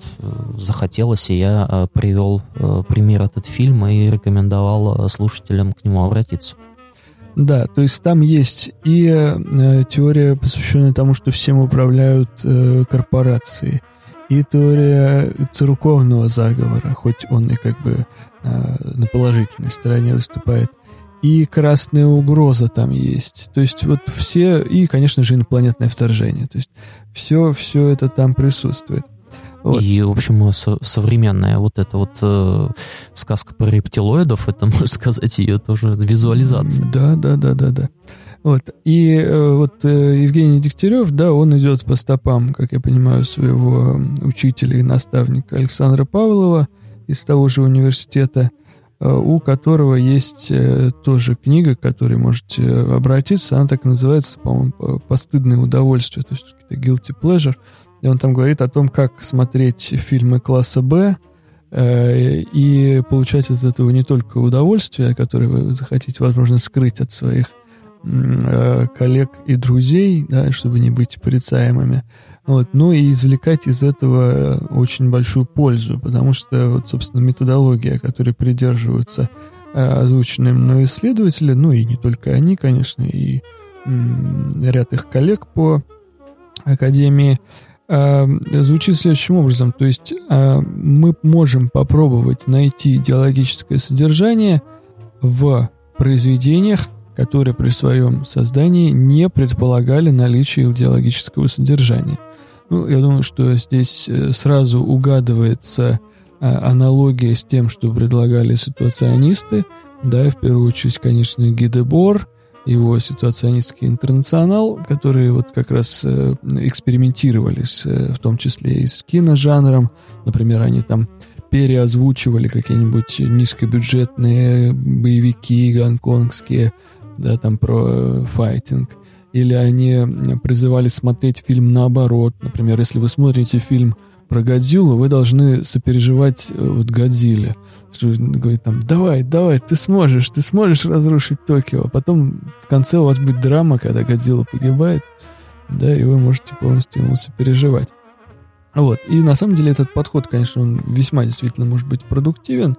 захотелось, и я а, привел пример этот фильм и рекомендовал слушателям к нему обратиться. Да, то есть там есть и э, теория, посвященная тому, что всем управляют э, корпорации, и теория церковного заговора, хоть он и как бы э, на положительной стороне выступает, и красная угроза там есть. То есть вот все, и, конечно же, инопланетное вторжение. То есть все, все это там присутствует. Вот. И, в общем, со- современная вот эта вот э, сказка про рептилоидов, это, *laughs* можно сказать, ее тоже визуализация. Да, да, да, да, да. Вот. И э, вот э, Евгений Дегтярев, да, он идет по стопам, как я понимаю, своего учителя и наставника Александра Павлова из того же университета, у которого есть э, тоже книга, к которой можете обратиться. Она так называется, по-моему, «Постыдное удовольствие», то есть guilty pleasure. И он там говорит о том, как смотреть фильмы класса «Б», э, и получать от этого не только удовольствие, которое вы захотите, возможно, скрыть от своих э, коллег и друзей, да, чтобы не быть порицаемыми, вот, но и извлекать из этого очень большую пользу, потому что, вот, собственно, методология, которой придерживаются э, озвученные мной исследователи, ну и не только они, конечно, и ряд их коллег по Академии, э, звучит следующим образом. То есть э, мы можем попробовать найти идеологическое содержание в произведениях, которые при своем создании не предполагали наличие идеологического содержания. Ну, я думаю, что здесь э, сразу угадывается э, аналогия с тем, что предлагали ситуационисты, да, в первую очередь, конечно, Гидебор – его ситуационистский интернационал, которые вот как раз э, экспериментировались, э, в том числе и с киножанром. Например, они там переозвучивали какие-нибудь низкобюджетные боевики гонконгские, да, там про файтинг. Или они призывали смотреть фильм наоборот. Например, если вы смотрите фильм про Годзиллу, вы должны сопереживать э, вот Годзилле. Говорит там, давай, давай, ты сможешь, ты сможешь разрушить Токио. А потом в конце у вас будет драма, когда Годзилла погибает, да, и вы можете полностью ему сопереживать. Вот, и на самом деле этот подход, конечно, он весьма действительно может быть продуктивен.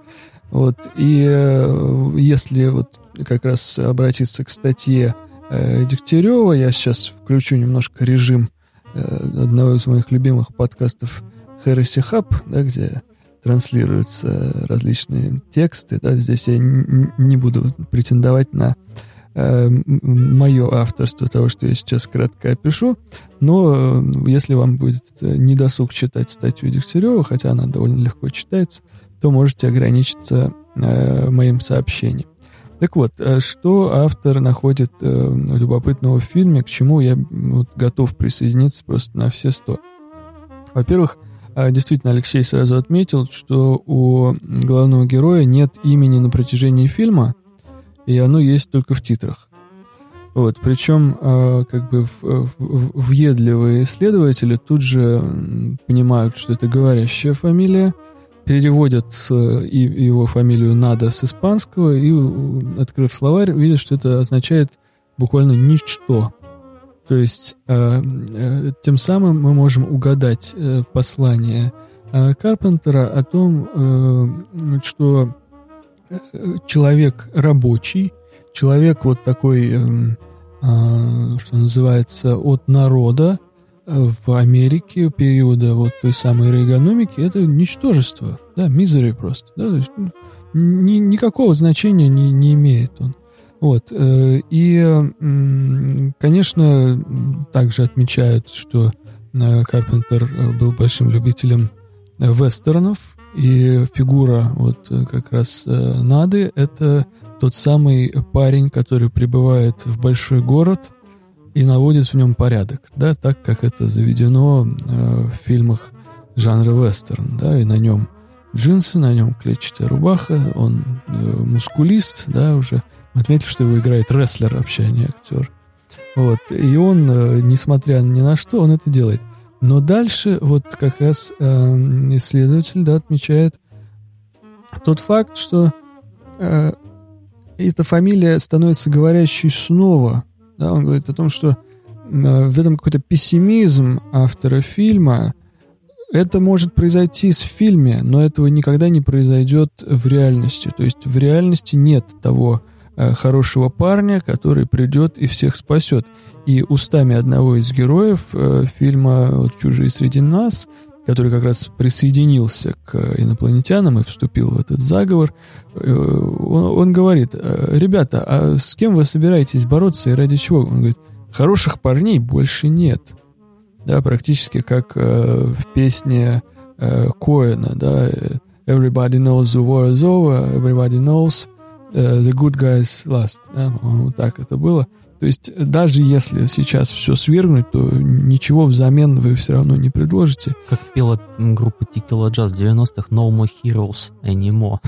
Вот, и э, если вот как раз обратиться к статье э, Дегтярева, я сейчас включу немножко режим э, одного из моих любимых подкастов Heresy Hub, да, где транслируются различные тексты. Да, здесь я не буду претендовать на э, мое авторство того, что я сейчас кратко опишу, но э, если вам будет недосуг читать статью Дегтярева, хотя она довольно легко читается, то можете ограничиться э, моим сообщением. Так вот, э, что автор находит э, любопытного в фильме, к чему я вот, готов присоединиться просто на все сто. Во-первых, э, действительно, Алексей сразу отметил, что у главного героя нет имени на протяжении фильма, и оно есть только в титрах. Вот, причем, э, как бы в, в, въедливые исследователи тут же понимают, что это говорящая фамилия, переводят и его фамилию Нада с испанского и, открыв словарь, видят, что это означает буквально ничто. То есть э, э, тем самым мы можем угадать э, послание э, Карпентера о том, э, что э, человек рабочий, человек вот такой, э, э, что называется, от народа, в Америке периода вот той самой рейгономики это ничтожество, да, мизери просто, да, то есть ну, ни, никакого значения не, не имеет он. Вот, э, и, конечно, также отмечают, что э, Карпентер э, был большим любителем вестернов, и фигура вот как раз Нады — это тот самый парень, который прибывает в большой город — и наводит в нем порядок, да, так как это заведено э, в фильмах жанра вестерн, да, и на нем джинсы, на нем клетчатая рубаха, он э, мускулист, да, уже мы отметили, что его играет рестлер вообще, а не актер. Вот, и он, э, несмотря ни на что, он это делает. Но дальше вот как раз э, исследователь, да, отмечает тот факт, что э, эта фамилия становится говорящей снова да, он говорит о том, что э, в этом какой-то пессимизм автора фильма. Это может произойти в фильме, но этого никогда не произойдет в реальности. То есть в реальности нет того э, хорошего парня, который придет и всех спасет. И устами одного из героев э, фильма «Чужие среди нас», который как раз присоединился к инопланетянам и вступил в этот заговор, э, он, он говорит, «Э, ребята, а с кем вы собираетесь бороться и ради чего? Он говорит, хороших парней больше нет. Да, практически как э, в песне э, Коэна, да, Everybody knows the war is over, everybody knows uh, the good guys last. Да, по-моему, так это было. То есть даже если сейчас все свергнуть, то ничего взамен вы все равно не предложите. Как пела группа Tequila Jazz 90-х No More Heroes Anymore.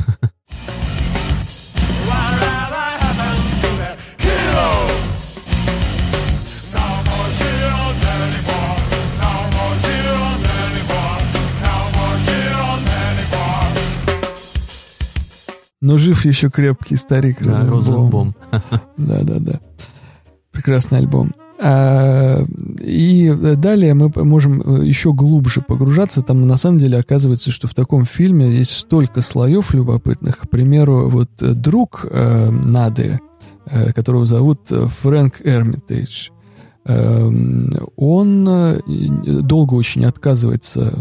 Но жив еще крепкий старик Да, Розенбом. *laughs* Да-да-да прекрасный альбом. А, и далее мы можем еще глубже погружаться. Там на самом деле оказывается, что в таком фильме есть столько слоев любопытных. К примеру, вот друг э, Нады, э, которого зовут Фрэнк Эрмитейдж, Эм, он э, долго очень отказывается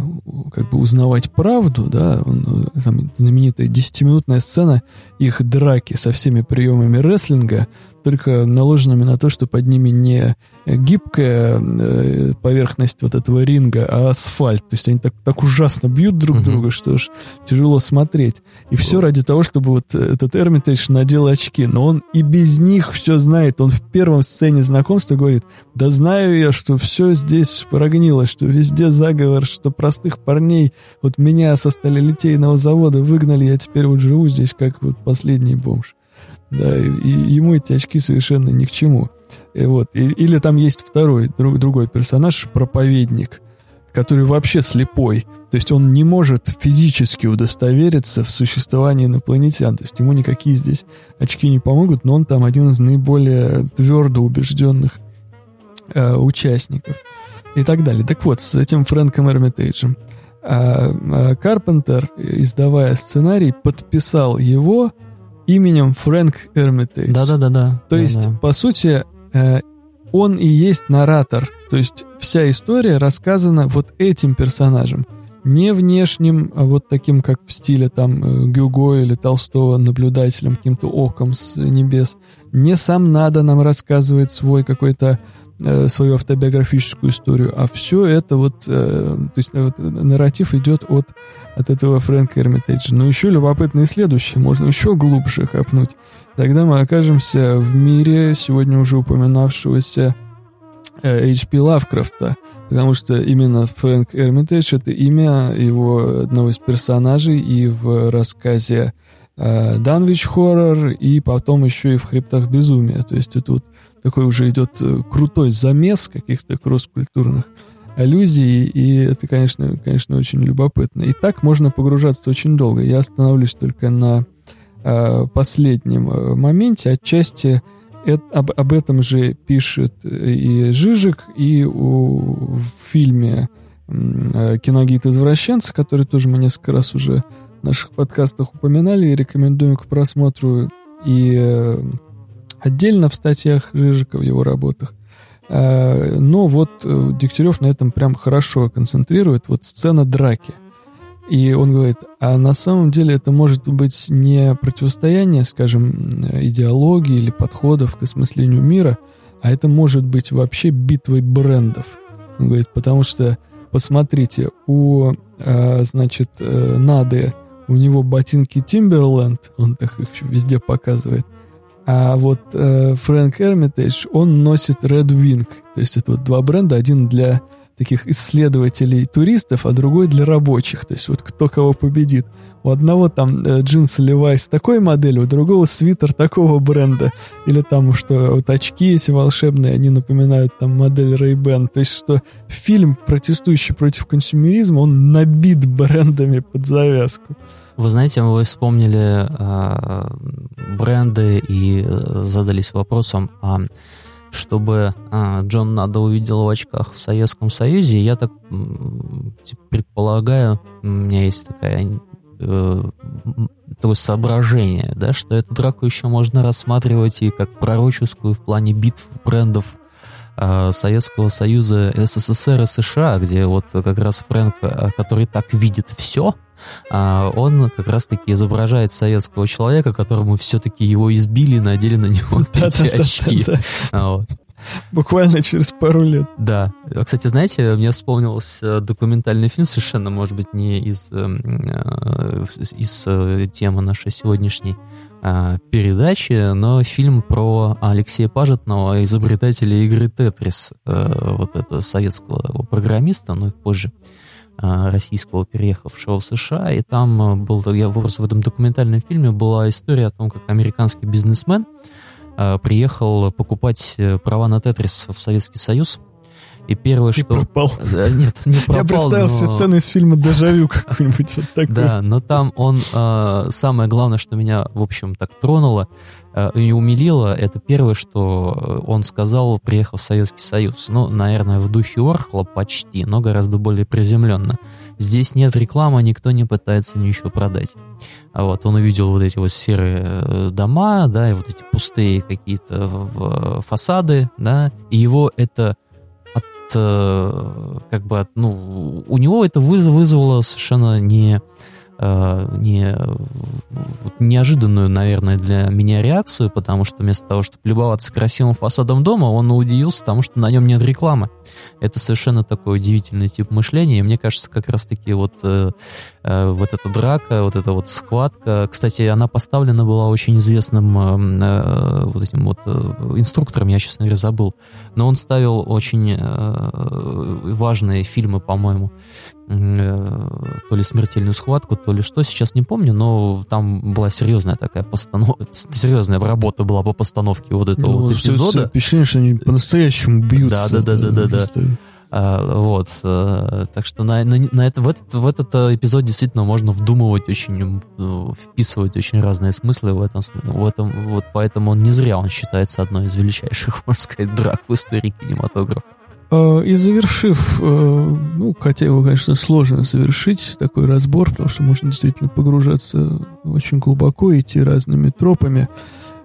как бы узнавать правду, да, он, э, там знаменитая десятиминутная сцена их драки со всеми приемами рестлинга, только наложенными на то, что под ними не гибкая э, поверхность вот этого ринга, а асфальт. То есть они так, так ужасно бьют друг uh-huh. друга, что уж тяжело смотреть. И все ради того, чтобы вот этот Эрмитейдж надел очки. Но он и без них все знает. Он в первом сцене знакомства говорит, да знаю я, что все здесь прогнило, что везде заговор, что простых парней, вот меня со сталелитейного завода выгнали, я теперь вот живу здесь как вот последний бомж. Да, и, и ему эти очки совершенно ни к чему. И вот. И, или там есть второй, друг, другой персонаж, проповедник, который вообще слепой. То есть он не может физически удостовериться в существовании инопланетян. То есть ему никакие здесь очки не помогут, но он там один из наиболее твердо убежденных э, участников. И так далее. Так вот, с этим Фрэнком Эрмитейджем. А, а Карпентер, издавая сценарий, подписал его именем Фрэнк Эрмитейдж. Да-да-да. То есть, да. по сути, Э, он и есть наратор. То есть вся история рассказана вот этим персонажем. Не внешним, а вот таким, как в стиле там э, Гюго или Толстого, наблюдателем, каким-то оком с небес. Не сам надо нам рассказывает свой какой-то э, свою автобиографическую историю, а все это вот, э, то есть вот, нарратив идет от, от этого Фрэнка Эрмитейджа. Но еще любопытно и следующее, можно еще глубже копнуть. тогда мы окажемся в мире сегодня уже упоминавшегося H.P. Лавкрафта, потому что именно Фрэнк Эрмитедж — это имя его одного из персонажей и в рассказе Данвич Хоррор, и потом еще и в Хребтах Безумия. То есть это вот такой уже идет крутой замес каких-то кросс-культурных аллюзий, и это, конечно, конечно, очень любопытно. И так можно погружаться очень долго. Я остановлюсь только на э, последнем моменте. Отчасти это, об, об этом же пишет и Жижик, и у, в фильме э, «Киногид извращенца», который тоже мы несколько раз уже в наших подкастах упоминали и рекомендуем к просмотру, и э, отдельно в статьях Жижика в его работах. Э, но вот э, Дегтярев на этом прям хорошо концентрирует. Вот сцена драки. И он говорит, а на самом деле это может быть не противостояние, скажем, идеологии или подходов к осмыслению мира, а это может быть вообще битвой брендов. Он говорит, потому что, посмотрите, у, э, значит, Нады, у него ботинки Timberland, он так их везде показывает – а вот Фрэнк Эрмитедж, он носит Red Wing. То есть это вот два бренда, один для таких исследователей туристов, а другой для рабочих. То есть вот кто кого победит. У одного там э, джинсы Levi's такой модели, у другого свитер такого бренда. Или там, что вот очки эти волшебные, они напоминают там модель Ray-Ban. То есть что фильм, протестующий против консюмеризма, он набит брендами под завязку. Вы знаете, вы вспомнили э, бренды и э, задались вопросом, а что бы э, Джон Нада увидел в очках в Советском Союзе, я так типа, предполагаю, у меня есть такая э, такое соображение, да, что эту драку еще можно рассматривать и как пророческую в плане битв брендов э, Советского Союза, СССР и США, где вот как раз Фрэнк, который так видит все, а он как раз-таки изображает советского человека, которому все-таки его избили, надели на него *laughs* эти очки. Буквально через пару лет. Да. Кстати, знаете, мне вспомнился документальный фильм, совершенно, может быть, не из, эм, э, из э, темы нашей сегодняшней э, передачи, но фильм про Алексея Пажетного, изобретателя игры «Тетрис», вот этого советского программиста, но позже а, российского, переехавшего в США, и там а, был, я просто в этом документальном фильме была история о том, как американский бизнесмен а, приехал покупать э, права на Тетрис в Советский Союз, и первое, что... пропал. Нет, не *laughs* пропал. Я представил но... себе сцену из фильма «Дежавю» какой-нибудь вот такой. Да, но там он... Э, самое главное, что меня, в общем, так тронуло э, и умилило, это первое, что он сказал, приехав в Советский Союз. Ну, наверное, в духе Орхла почти, но гораздо более приземленно. Здесь нет рекламы, никто не пытается ничего продать. А вот он увидел вот эти вот серые э, дома, да, и вот эти пустые какие-то фасады, да, и его это Э, как бы, ну, у него это вызвало совершенно не не, неожиданную, наверное, для меня реакцию, потому что вместо того, чтобы любоваться красивым фасадом дома, он удивился тому, что на нем нет рекламы. Это совершенно такой удивительный тип мышления, и мне кажется, как раз-таки вот, э, э, вот эта драка, вот эта вот схватка, кстати, она поставлена была очень известным э, э, вот этим вот э, инструктором, я, честно говоря, забыл, но он ставил очень э, важные фильмы, по-моему, Э, то ли смертельную схватку, то ли что, сейчас не помню, но там была серьезная такая постановка, *laughs* серьезная работа была по постановке вот этого ну, вот эпизода. Впечатление, что они по-настоящему бьются. Да, да, да, да, да. да. А, вот, а, так что на, на, на это, в, этот, в этот эпизод действительно можно вдумывать очень, вписывать очень разные смыслы в этом, в этом, вот поэтому он не зря он считается одной из величайших, *laughs* можно сказать, драк в истории кинематографа. А, и завершив, э, ну, хотя его, конечно, сложно завершить, такой разбор, потому что можно действительно погружаться очень глубоко, идти разными тропами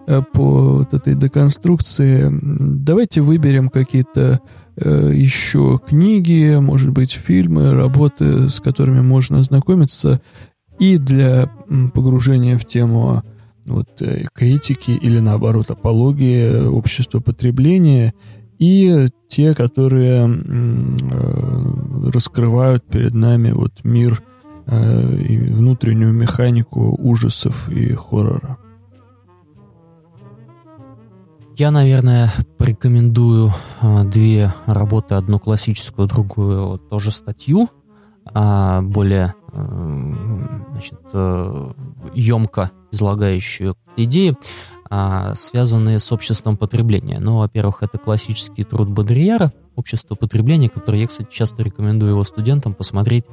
э, по вот этой деконструкции. Давайте выберем какие-то э, еще книги, может быть, фильмы, работы, с которыми можно ознакомиться и для погружения в тему вот, критики или, наоборот, апологии общества потребления – и те, которые э, раскрывают перед нами вот мир э, и внутреннюю механику ужасов и хоррора. Я, наверное, порекомендую а, две работы, одну классическую, другую тоже статью, а, более значит, емко излагающую идеи, связанные с обществом потребления. Ну, во-первых, это классический труд Бодрияра «Общество потребления», который я, кстати, часто рекомендую его студентам посмотреть,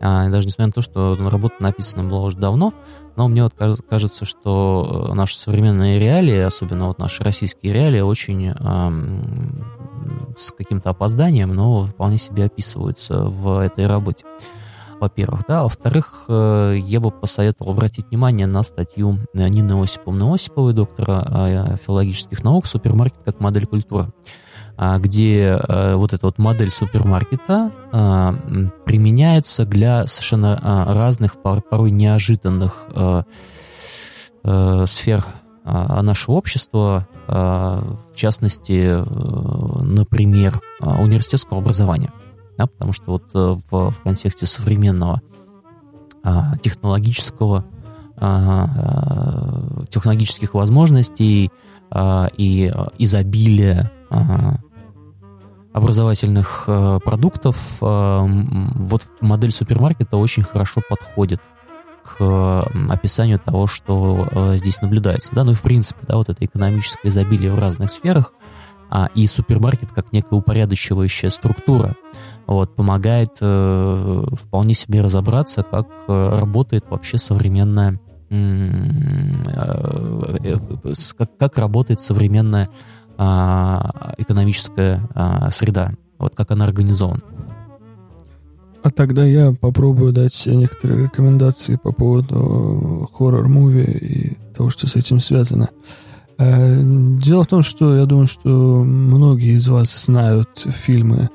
даже несмотря на то, что работа написана была уже давно, но мне вот кажется, что э, наши современные реалии, особенно вот наши российские реалии, очень с каким-то опозданием, но вполне себе описываются в этой работе. Во-первых, да. Во-вторых, э, я бы посоветовал обратить внимание на статью Нины Осиповны Осиповой, доктора э, филологических наук «Супермаркет как модель культуры». А, где э, вот эта вот модель супермаркета а, применяется для совершенно а, разных, порой неожиданных э, э, сфер нашего общества, в частности, например, университетского образования. Да, потому что вот в, в контексте современного технологического технологических возможностей и изобилия образовательных э, продуктов, э, вот модель супермаркета очень хорошо подходит к описанию того, что э, здесь наблюдается. Да? Ну и в принципе, да, вот это экономическое изобилие в разных сферах, а, и супермаркет как некая упорядочивающая структура вот, помогает э, вполне себе разобраться, как работает вообще современная э, как, как работает современная а, экономическая а, среда, вот как она организована. А тогда я попробую дать некоторые рекомендации по поводу хоррор-муви и того, что с этим связано. Э, дело в том, что я думаю, что многие из вас знают фильмы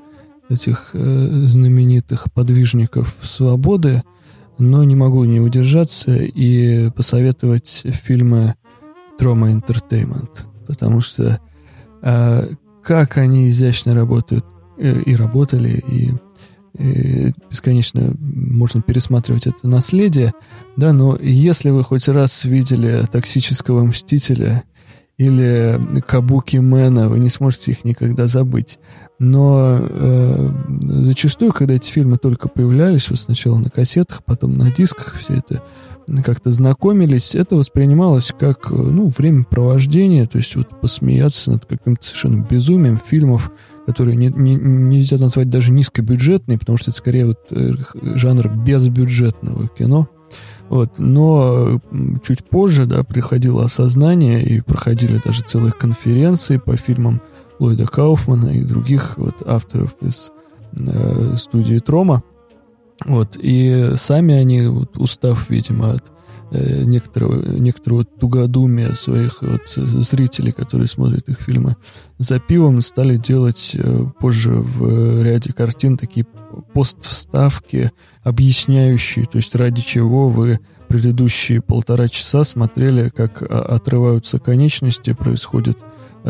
этих э, знаменитых подвижников свободы, но не могу не удержаться и посоветовать фильмы Trauma Entertainment, потому что а, как они изящно работают э, и работали, и, и бесконечно можно пересматривать это наследие, да, но если вы хоть раз видели «Токсического мстителя» или «Кабуки Мэна», вы не сможете их никогда забыть. Но э, зачастую, когда эти фильмы только появлялись, вот сначала на кассетах, потом на дисках, все это как-то знакомились, это воспринималось как, ну, времяпровождение, то есть вот посмеяться над каким-то совершенно безумием фильмов, которые не, не, нельзя назвать даже низкобюджетные, потому что это скорее вот э, жанр безбюджетного кино. Вот. Но чуть позже, да, приходило осознание, и проходили даже целые конференции по фильмам Ллойда Кауфмана и других вот авторов из э, студии Трома. Вот, и сами они, вот, устав, видимо, от э, некоторого, некоторого тугодумия своих вот, зрителей, которые смотрят их фильмы за пивом, стали делать э, позже в ряде картин такие пост-вставки, объясняющие, то есть ради чего вы предыдущие полтора часа смотрели, как отрываются конечности, происходит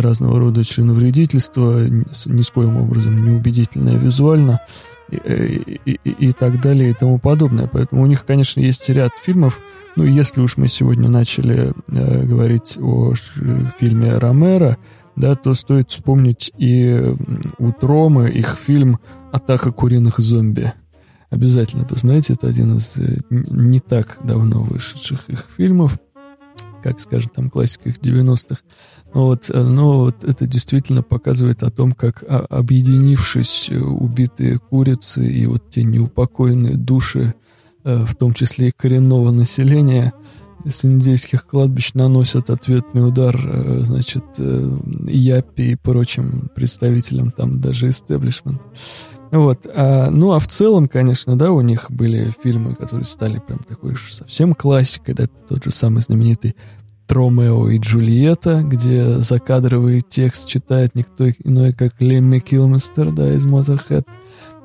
разного рода членовредительство, ни с коим образом неубедительное визуально, и, и, и так далее и тому подобное. Поэтому у них, конечно, есть ряд фильмов. Ну, если уж мы сегодня начали э, говорить о фильме Ромеро, да, то стоит вспомнить и у Тромы их фильм «Атака куриных зомби». Обязательно посмотрите, это один из э, не так давно вышедших их фильмов, как, скажем, там классика их 90-х. Вот, э, но вот это действительно показывает о том, как объединившись э, убитые курицы и вот те неупокоенные души, э, в том числе и коренного населения, с индейских кладбищ наносят ответный удар, значит, Япи и прочим представителям там даже истеблишмент. Вот. А, ну, а в целом, конечно, да, у них были фильмы, которые стали прям такой уж совсем классикой, да, тот же самый знаменитый Тромео и Джульетта, где закадровый текст читает никто иной, как Лемми Килмистер, да, из Motorhead.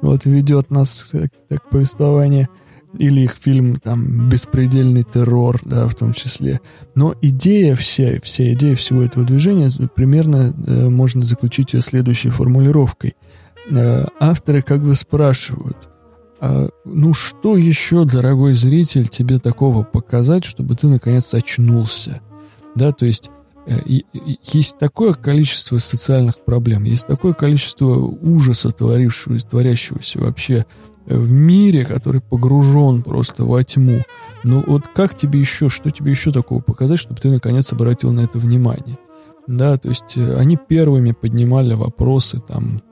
Вот ведет нас так, так повествование. Или их фильм, там, «Беспредельный террор», да, в том числе. Но идея вся, вся идея всего этого движения примерно э, можно заключить ее следующей формулировкой. Э, авторы как бы спрашивают, а, ну что еще, дорогой зритель, тебе такого показать, чтобы ты наконец очнулся? Да, то есть Э, есть такое количество социальных проблем, есть такое количество ужаса, творившегося, творящегося вообще в мире, который погружен просто во тьму. Ну вот как тебе еще, что тебе еще такого показать, чтобы ты наконец обратил на это внимание? Да, то есть э, они первыми поднимали вопросы, там,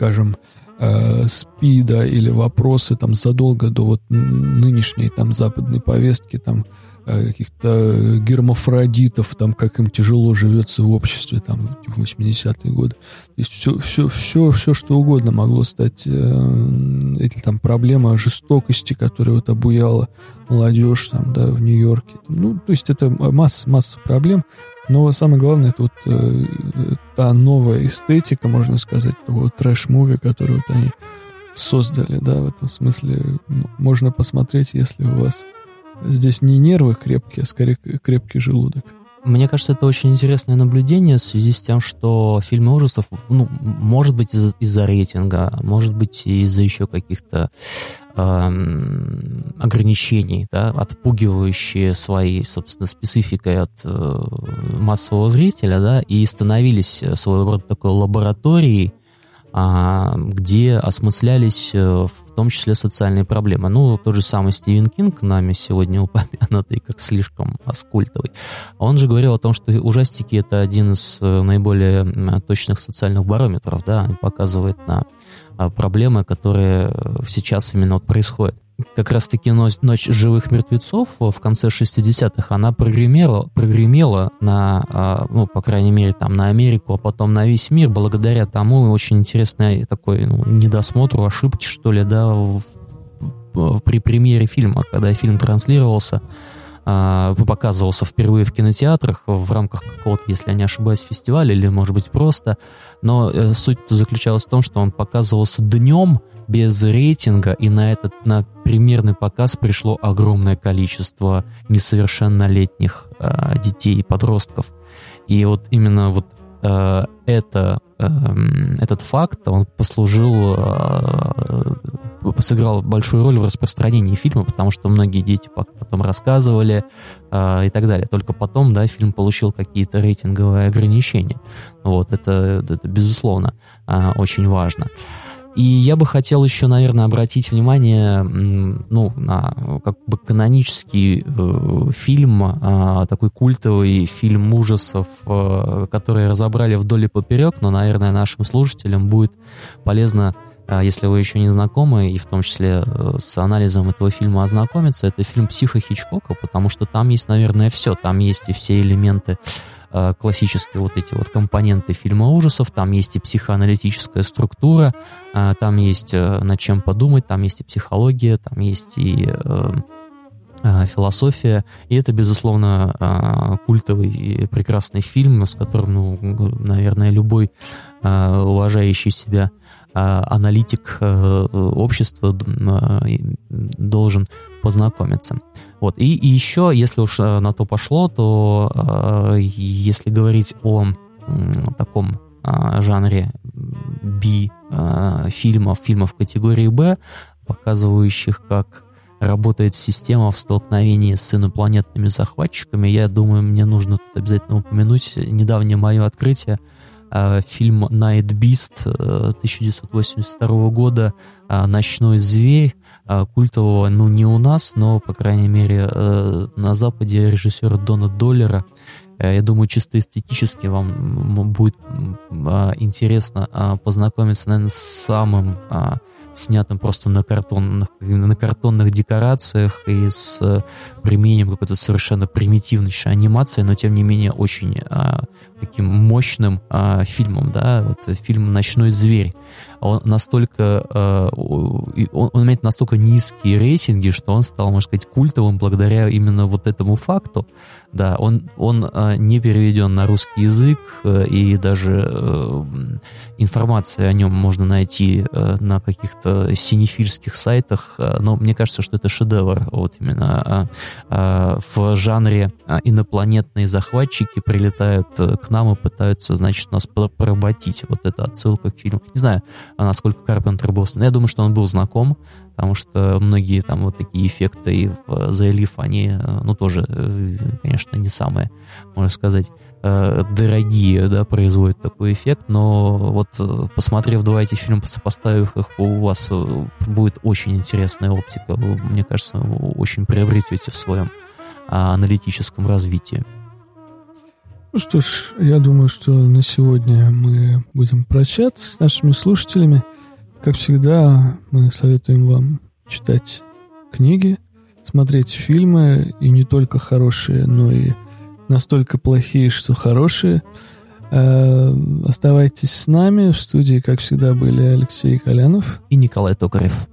скажем, э, СПИДа или вопросы там задолго до вот нынешней там западной повестки, там, Э, каких-то гермафродитов, там, как им тяжело живется в обществе, там, в 80-е годы. То есть все, все, все, все, что угодно могло стать, э, или там проблема жестокости, которая вот обуяла молодежь, там, да, в Нью-Йорке. Ну, то есть это масса, масса проблем, но самое главное, вот э, та новая эстетика, можно сказать, того трэш-муви, который вот они создали, да, в этом смысле можно посмотреть, если у вас Здесь не нервы крепкие, а скорее крепкий желудок. Мне кажется, это очень интересное наблюдение в связи с тем, что фильмы ужасов, ну, может быть, из- из-за рейтинга, может быть, из-за еще каких-то эм, ограничений, да, отпугивающие своей, собственно, спецификой от э, массового зрителя, да, и становились своего рода такой лабораторией где осмыслялись э, в том числе социальные проблемы. Ну, тот же самый Стивен Кинг, нами сегодня *laughs* упомянутый как слишком аскультовый, он же говорил о том, что ужастики — это один из э, наиболее точных социальных барометров, да, показывает на а, проблемы, которые э, сейчас именно вот происходят как раз-таки «Ночь, «Ночь живых мертвецов» в конце 60-х, она прогремела, прогремела на, а, ну, по крайней мере, там, на Америку, а потом на весь мир, благодаря тому очень интересной такой ну, недосмотру, ошибки, что ли, да, в, в, при премьере фильма, когда фильм транслировался, а, показывался впервые в кинотеатрах в рамках какого-то, если я не ошибаюсь, фестиваля или, может быть, просто. Но э, суть заключалась в том, что он показывался днем, без рейтинга, и на этот на примерный показ пришло огромное количество несовершеннолетних э, детей и подростков. И вот именно вот э, это, э, этот факт, он послужил, э, сыграл большую роль в распространении фильма, потому что многие дети потом рассказывали э, и так далее. Только потом, да, фильм получил какие-то рейтинговые ограничения. Вот, это, это безусловно, э, очень важно. И я бы хотел еще, наверное, обратить внимание ну, на как бы канонический э, фильм, э, такой культовый фильм ужасов, э, который разобрали вдоль и поперек, но, наверное, нашим слушателям будет полезно э, если вы еще не знакомы, и в том числе э, с анализом этого фильма ознакомиться, это фильм «Психо Хичкока», потому что там есть, наверное, все. Там есть и все элементы Э, классические вот эти вот компоненты фильма ужасов, там есть и психоаналитическая структура, э, там есть э, над чем подумать, там есть и психология, там есть и философия, и это, безусловно, культовый и прекрасный фильм, с которым, ну, наверное, любой уважающий себя аналитик общества должен познакомиться. Вот. И, и еще, если уж э, на то пошло, то э, если говорить о э, таком э, жанре B э, фильмов, фильмов категории B, показывающих, как работает система в столкновении с инопланетными захватчиками, я думаю, мне нужно тут обязательно упомянуть недавнее мое открытие – фильм «Night Beast» 1982 года э, «Ночной зверь», э, культового, ну, не у нас, но, по крайней мере, на Западе режиссера Дона Доллера. Я думаю, чисто эстетически вам будет интересно познакомиться, наверное, с самым снятым просто на картонных, на картонных декорациях и с применением какой-то совершенно примитивнейшей анимации, но тем не менее очень а, таким мощным а, фильмом, да, вот фильм «Ночной зверь». Он настолько, а, он, он имеет настолько низкие рейтинги, что он стал, можно сказать, культовым благодаря именно вот этому факту, да, он, он а, не переведен на русский язык, а, и даже а, информация о нем можно найти а, на каких-то синефильских сайтах, а, но мне кажется, что это шедевр, вот именно а, в жанре а, инопланетные захватчики прилетают э, нам и пытаются, значит, нас поработить. Вот это отсылка к фильму. Не знаю, насколько Карпентер был... Я думаю, что он был знаком потому что многие там вот такие эффекты в The Leaf, они, ну, тоже, конечно, не самые, можно сказать, дорогие, да, производят такой эффект, но вот посмотрев два эти фильма, сопоставив их, у вас будет очень интересная оптика, вы, мне кажется, очень приобретете в своем аналитическом развитии. Ну что ж, я думаю, что на сегодня мы будем прощаться с нашими слушателями. Как всегда, мы советуем вам читать книги, смотреть фильмы, и не только хорошие, но и настолько плохие, что хорошие. Э, оставайтесь с нами. В студии, как всегда, были Алексей Колянов и Николай Токарев.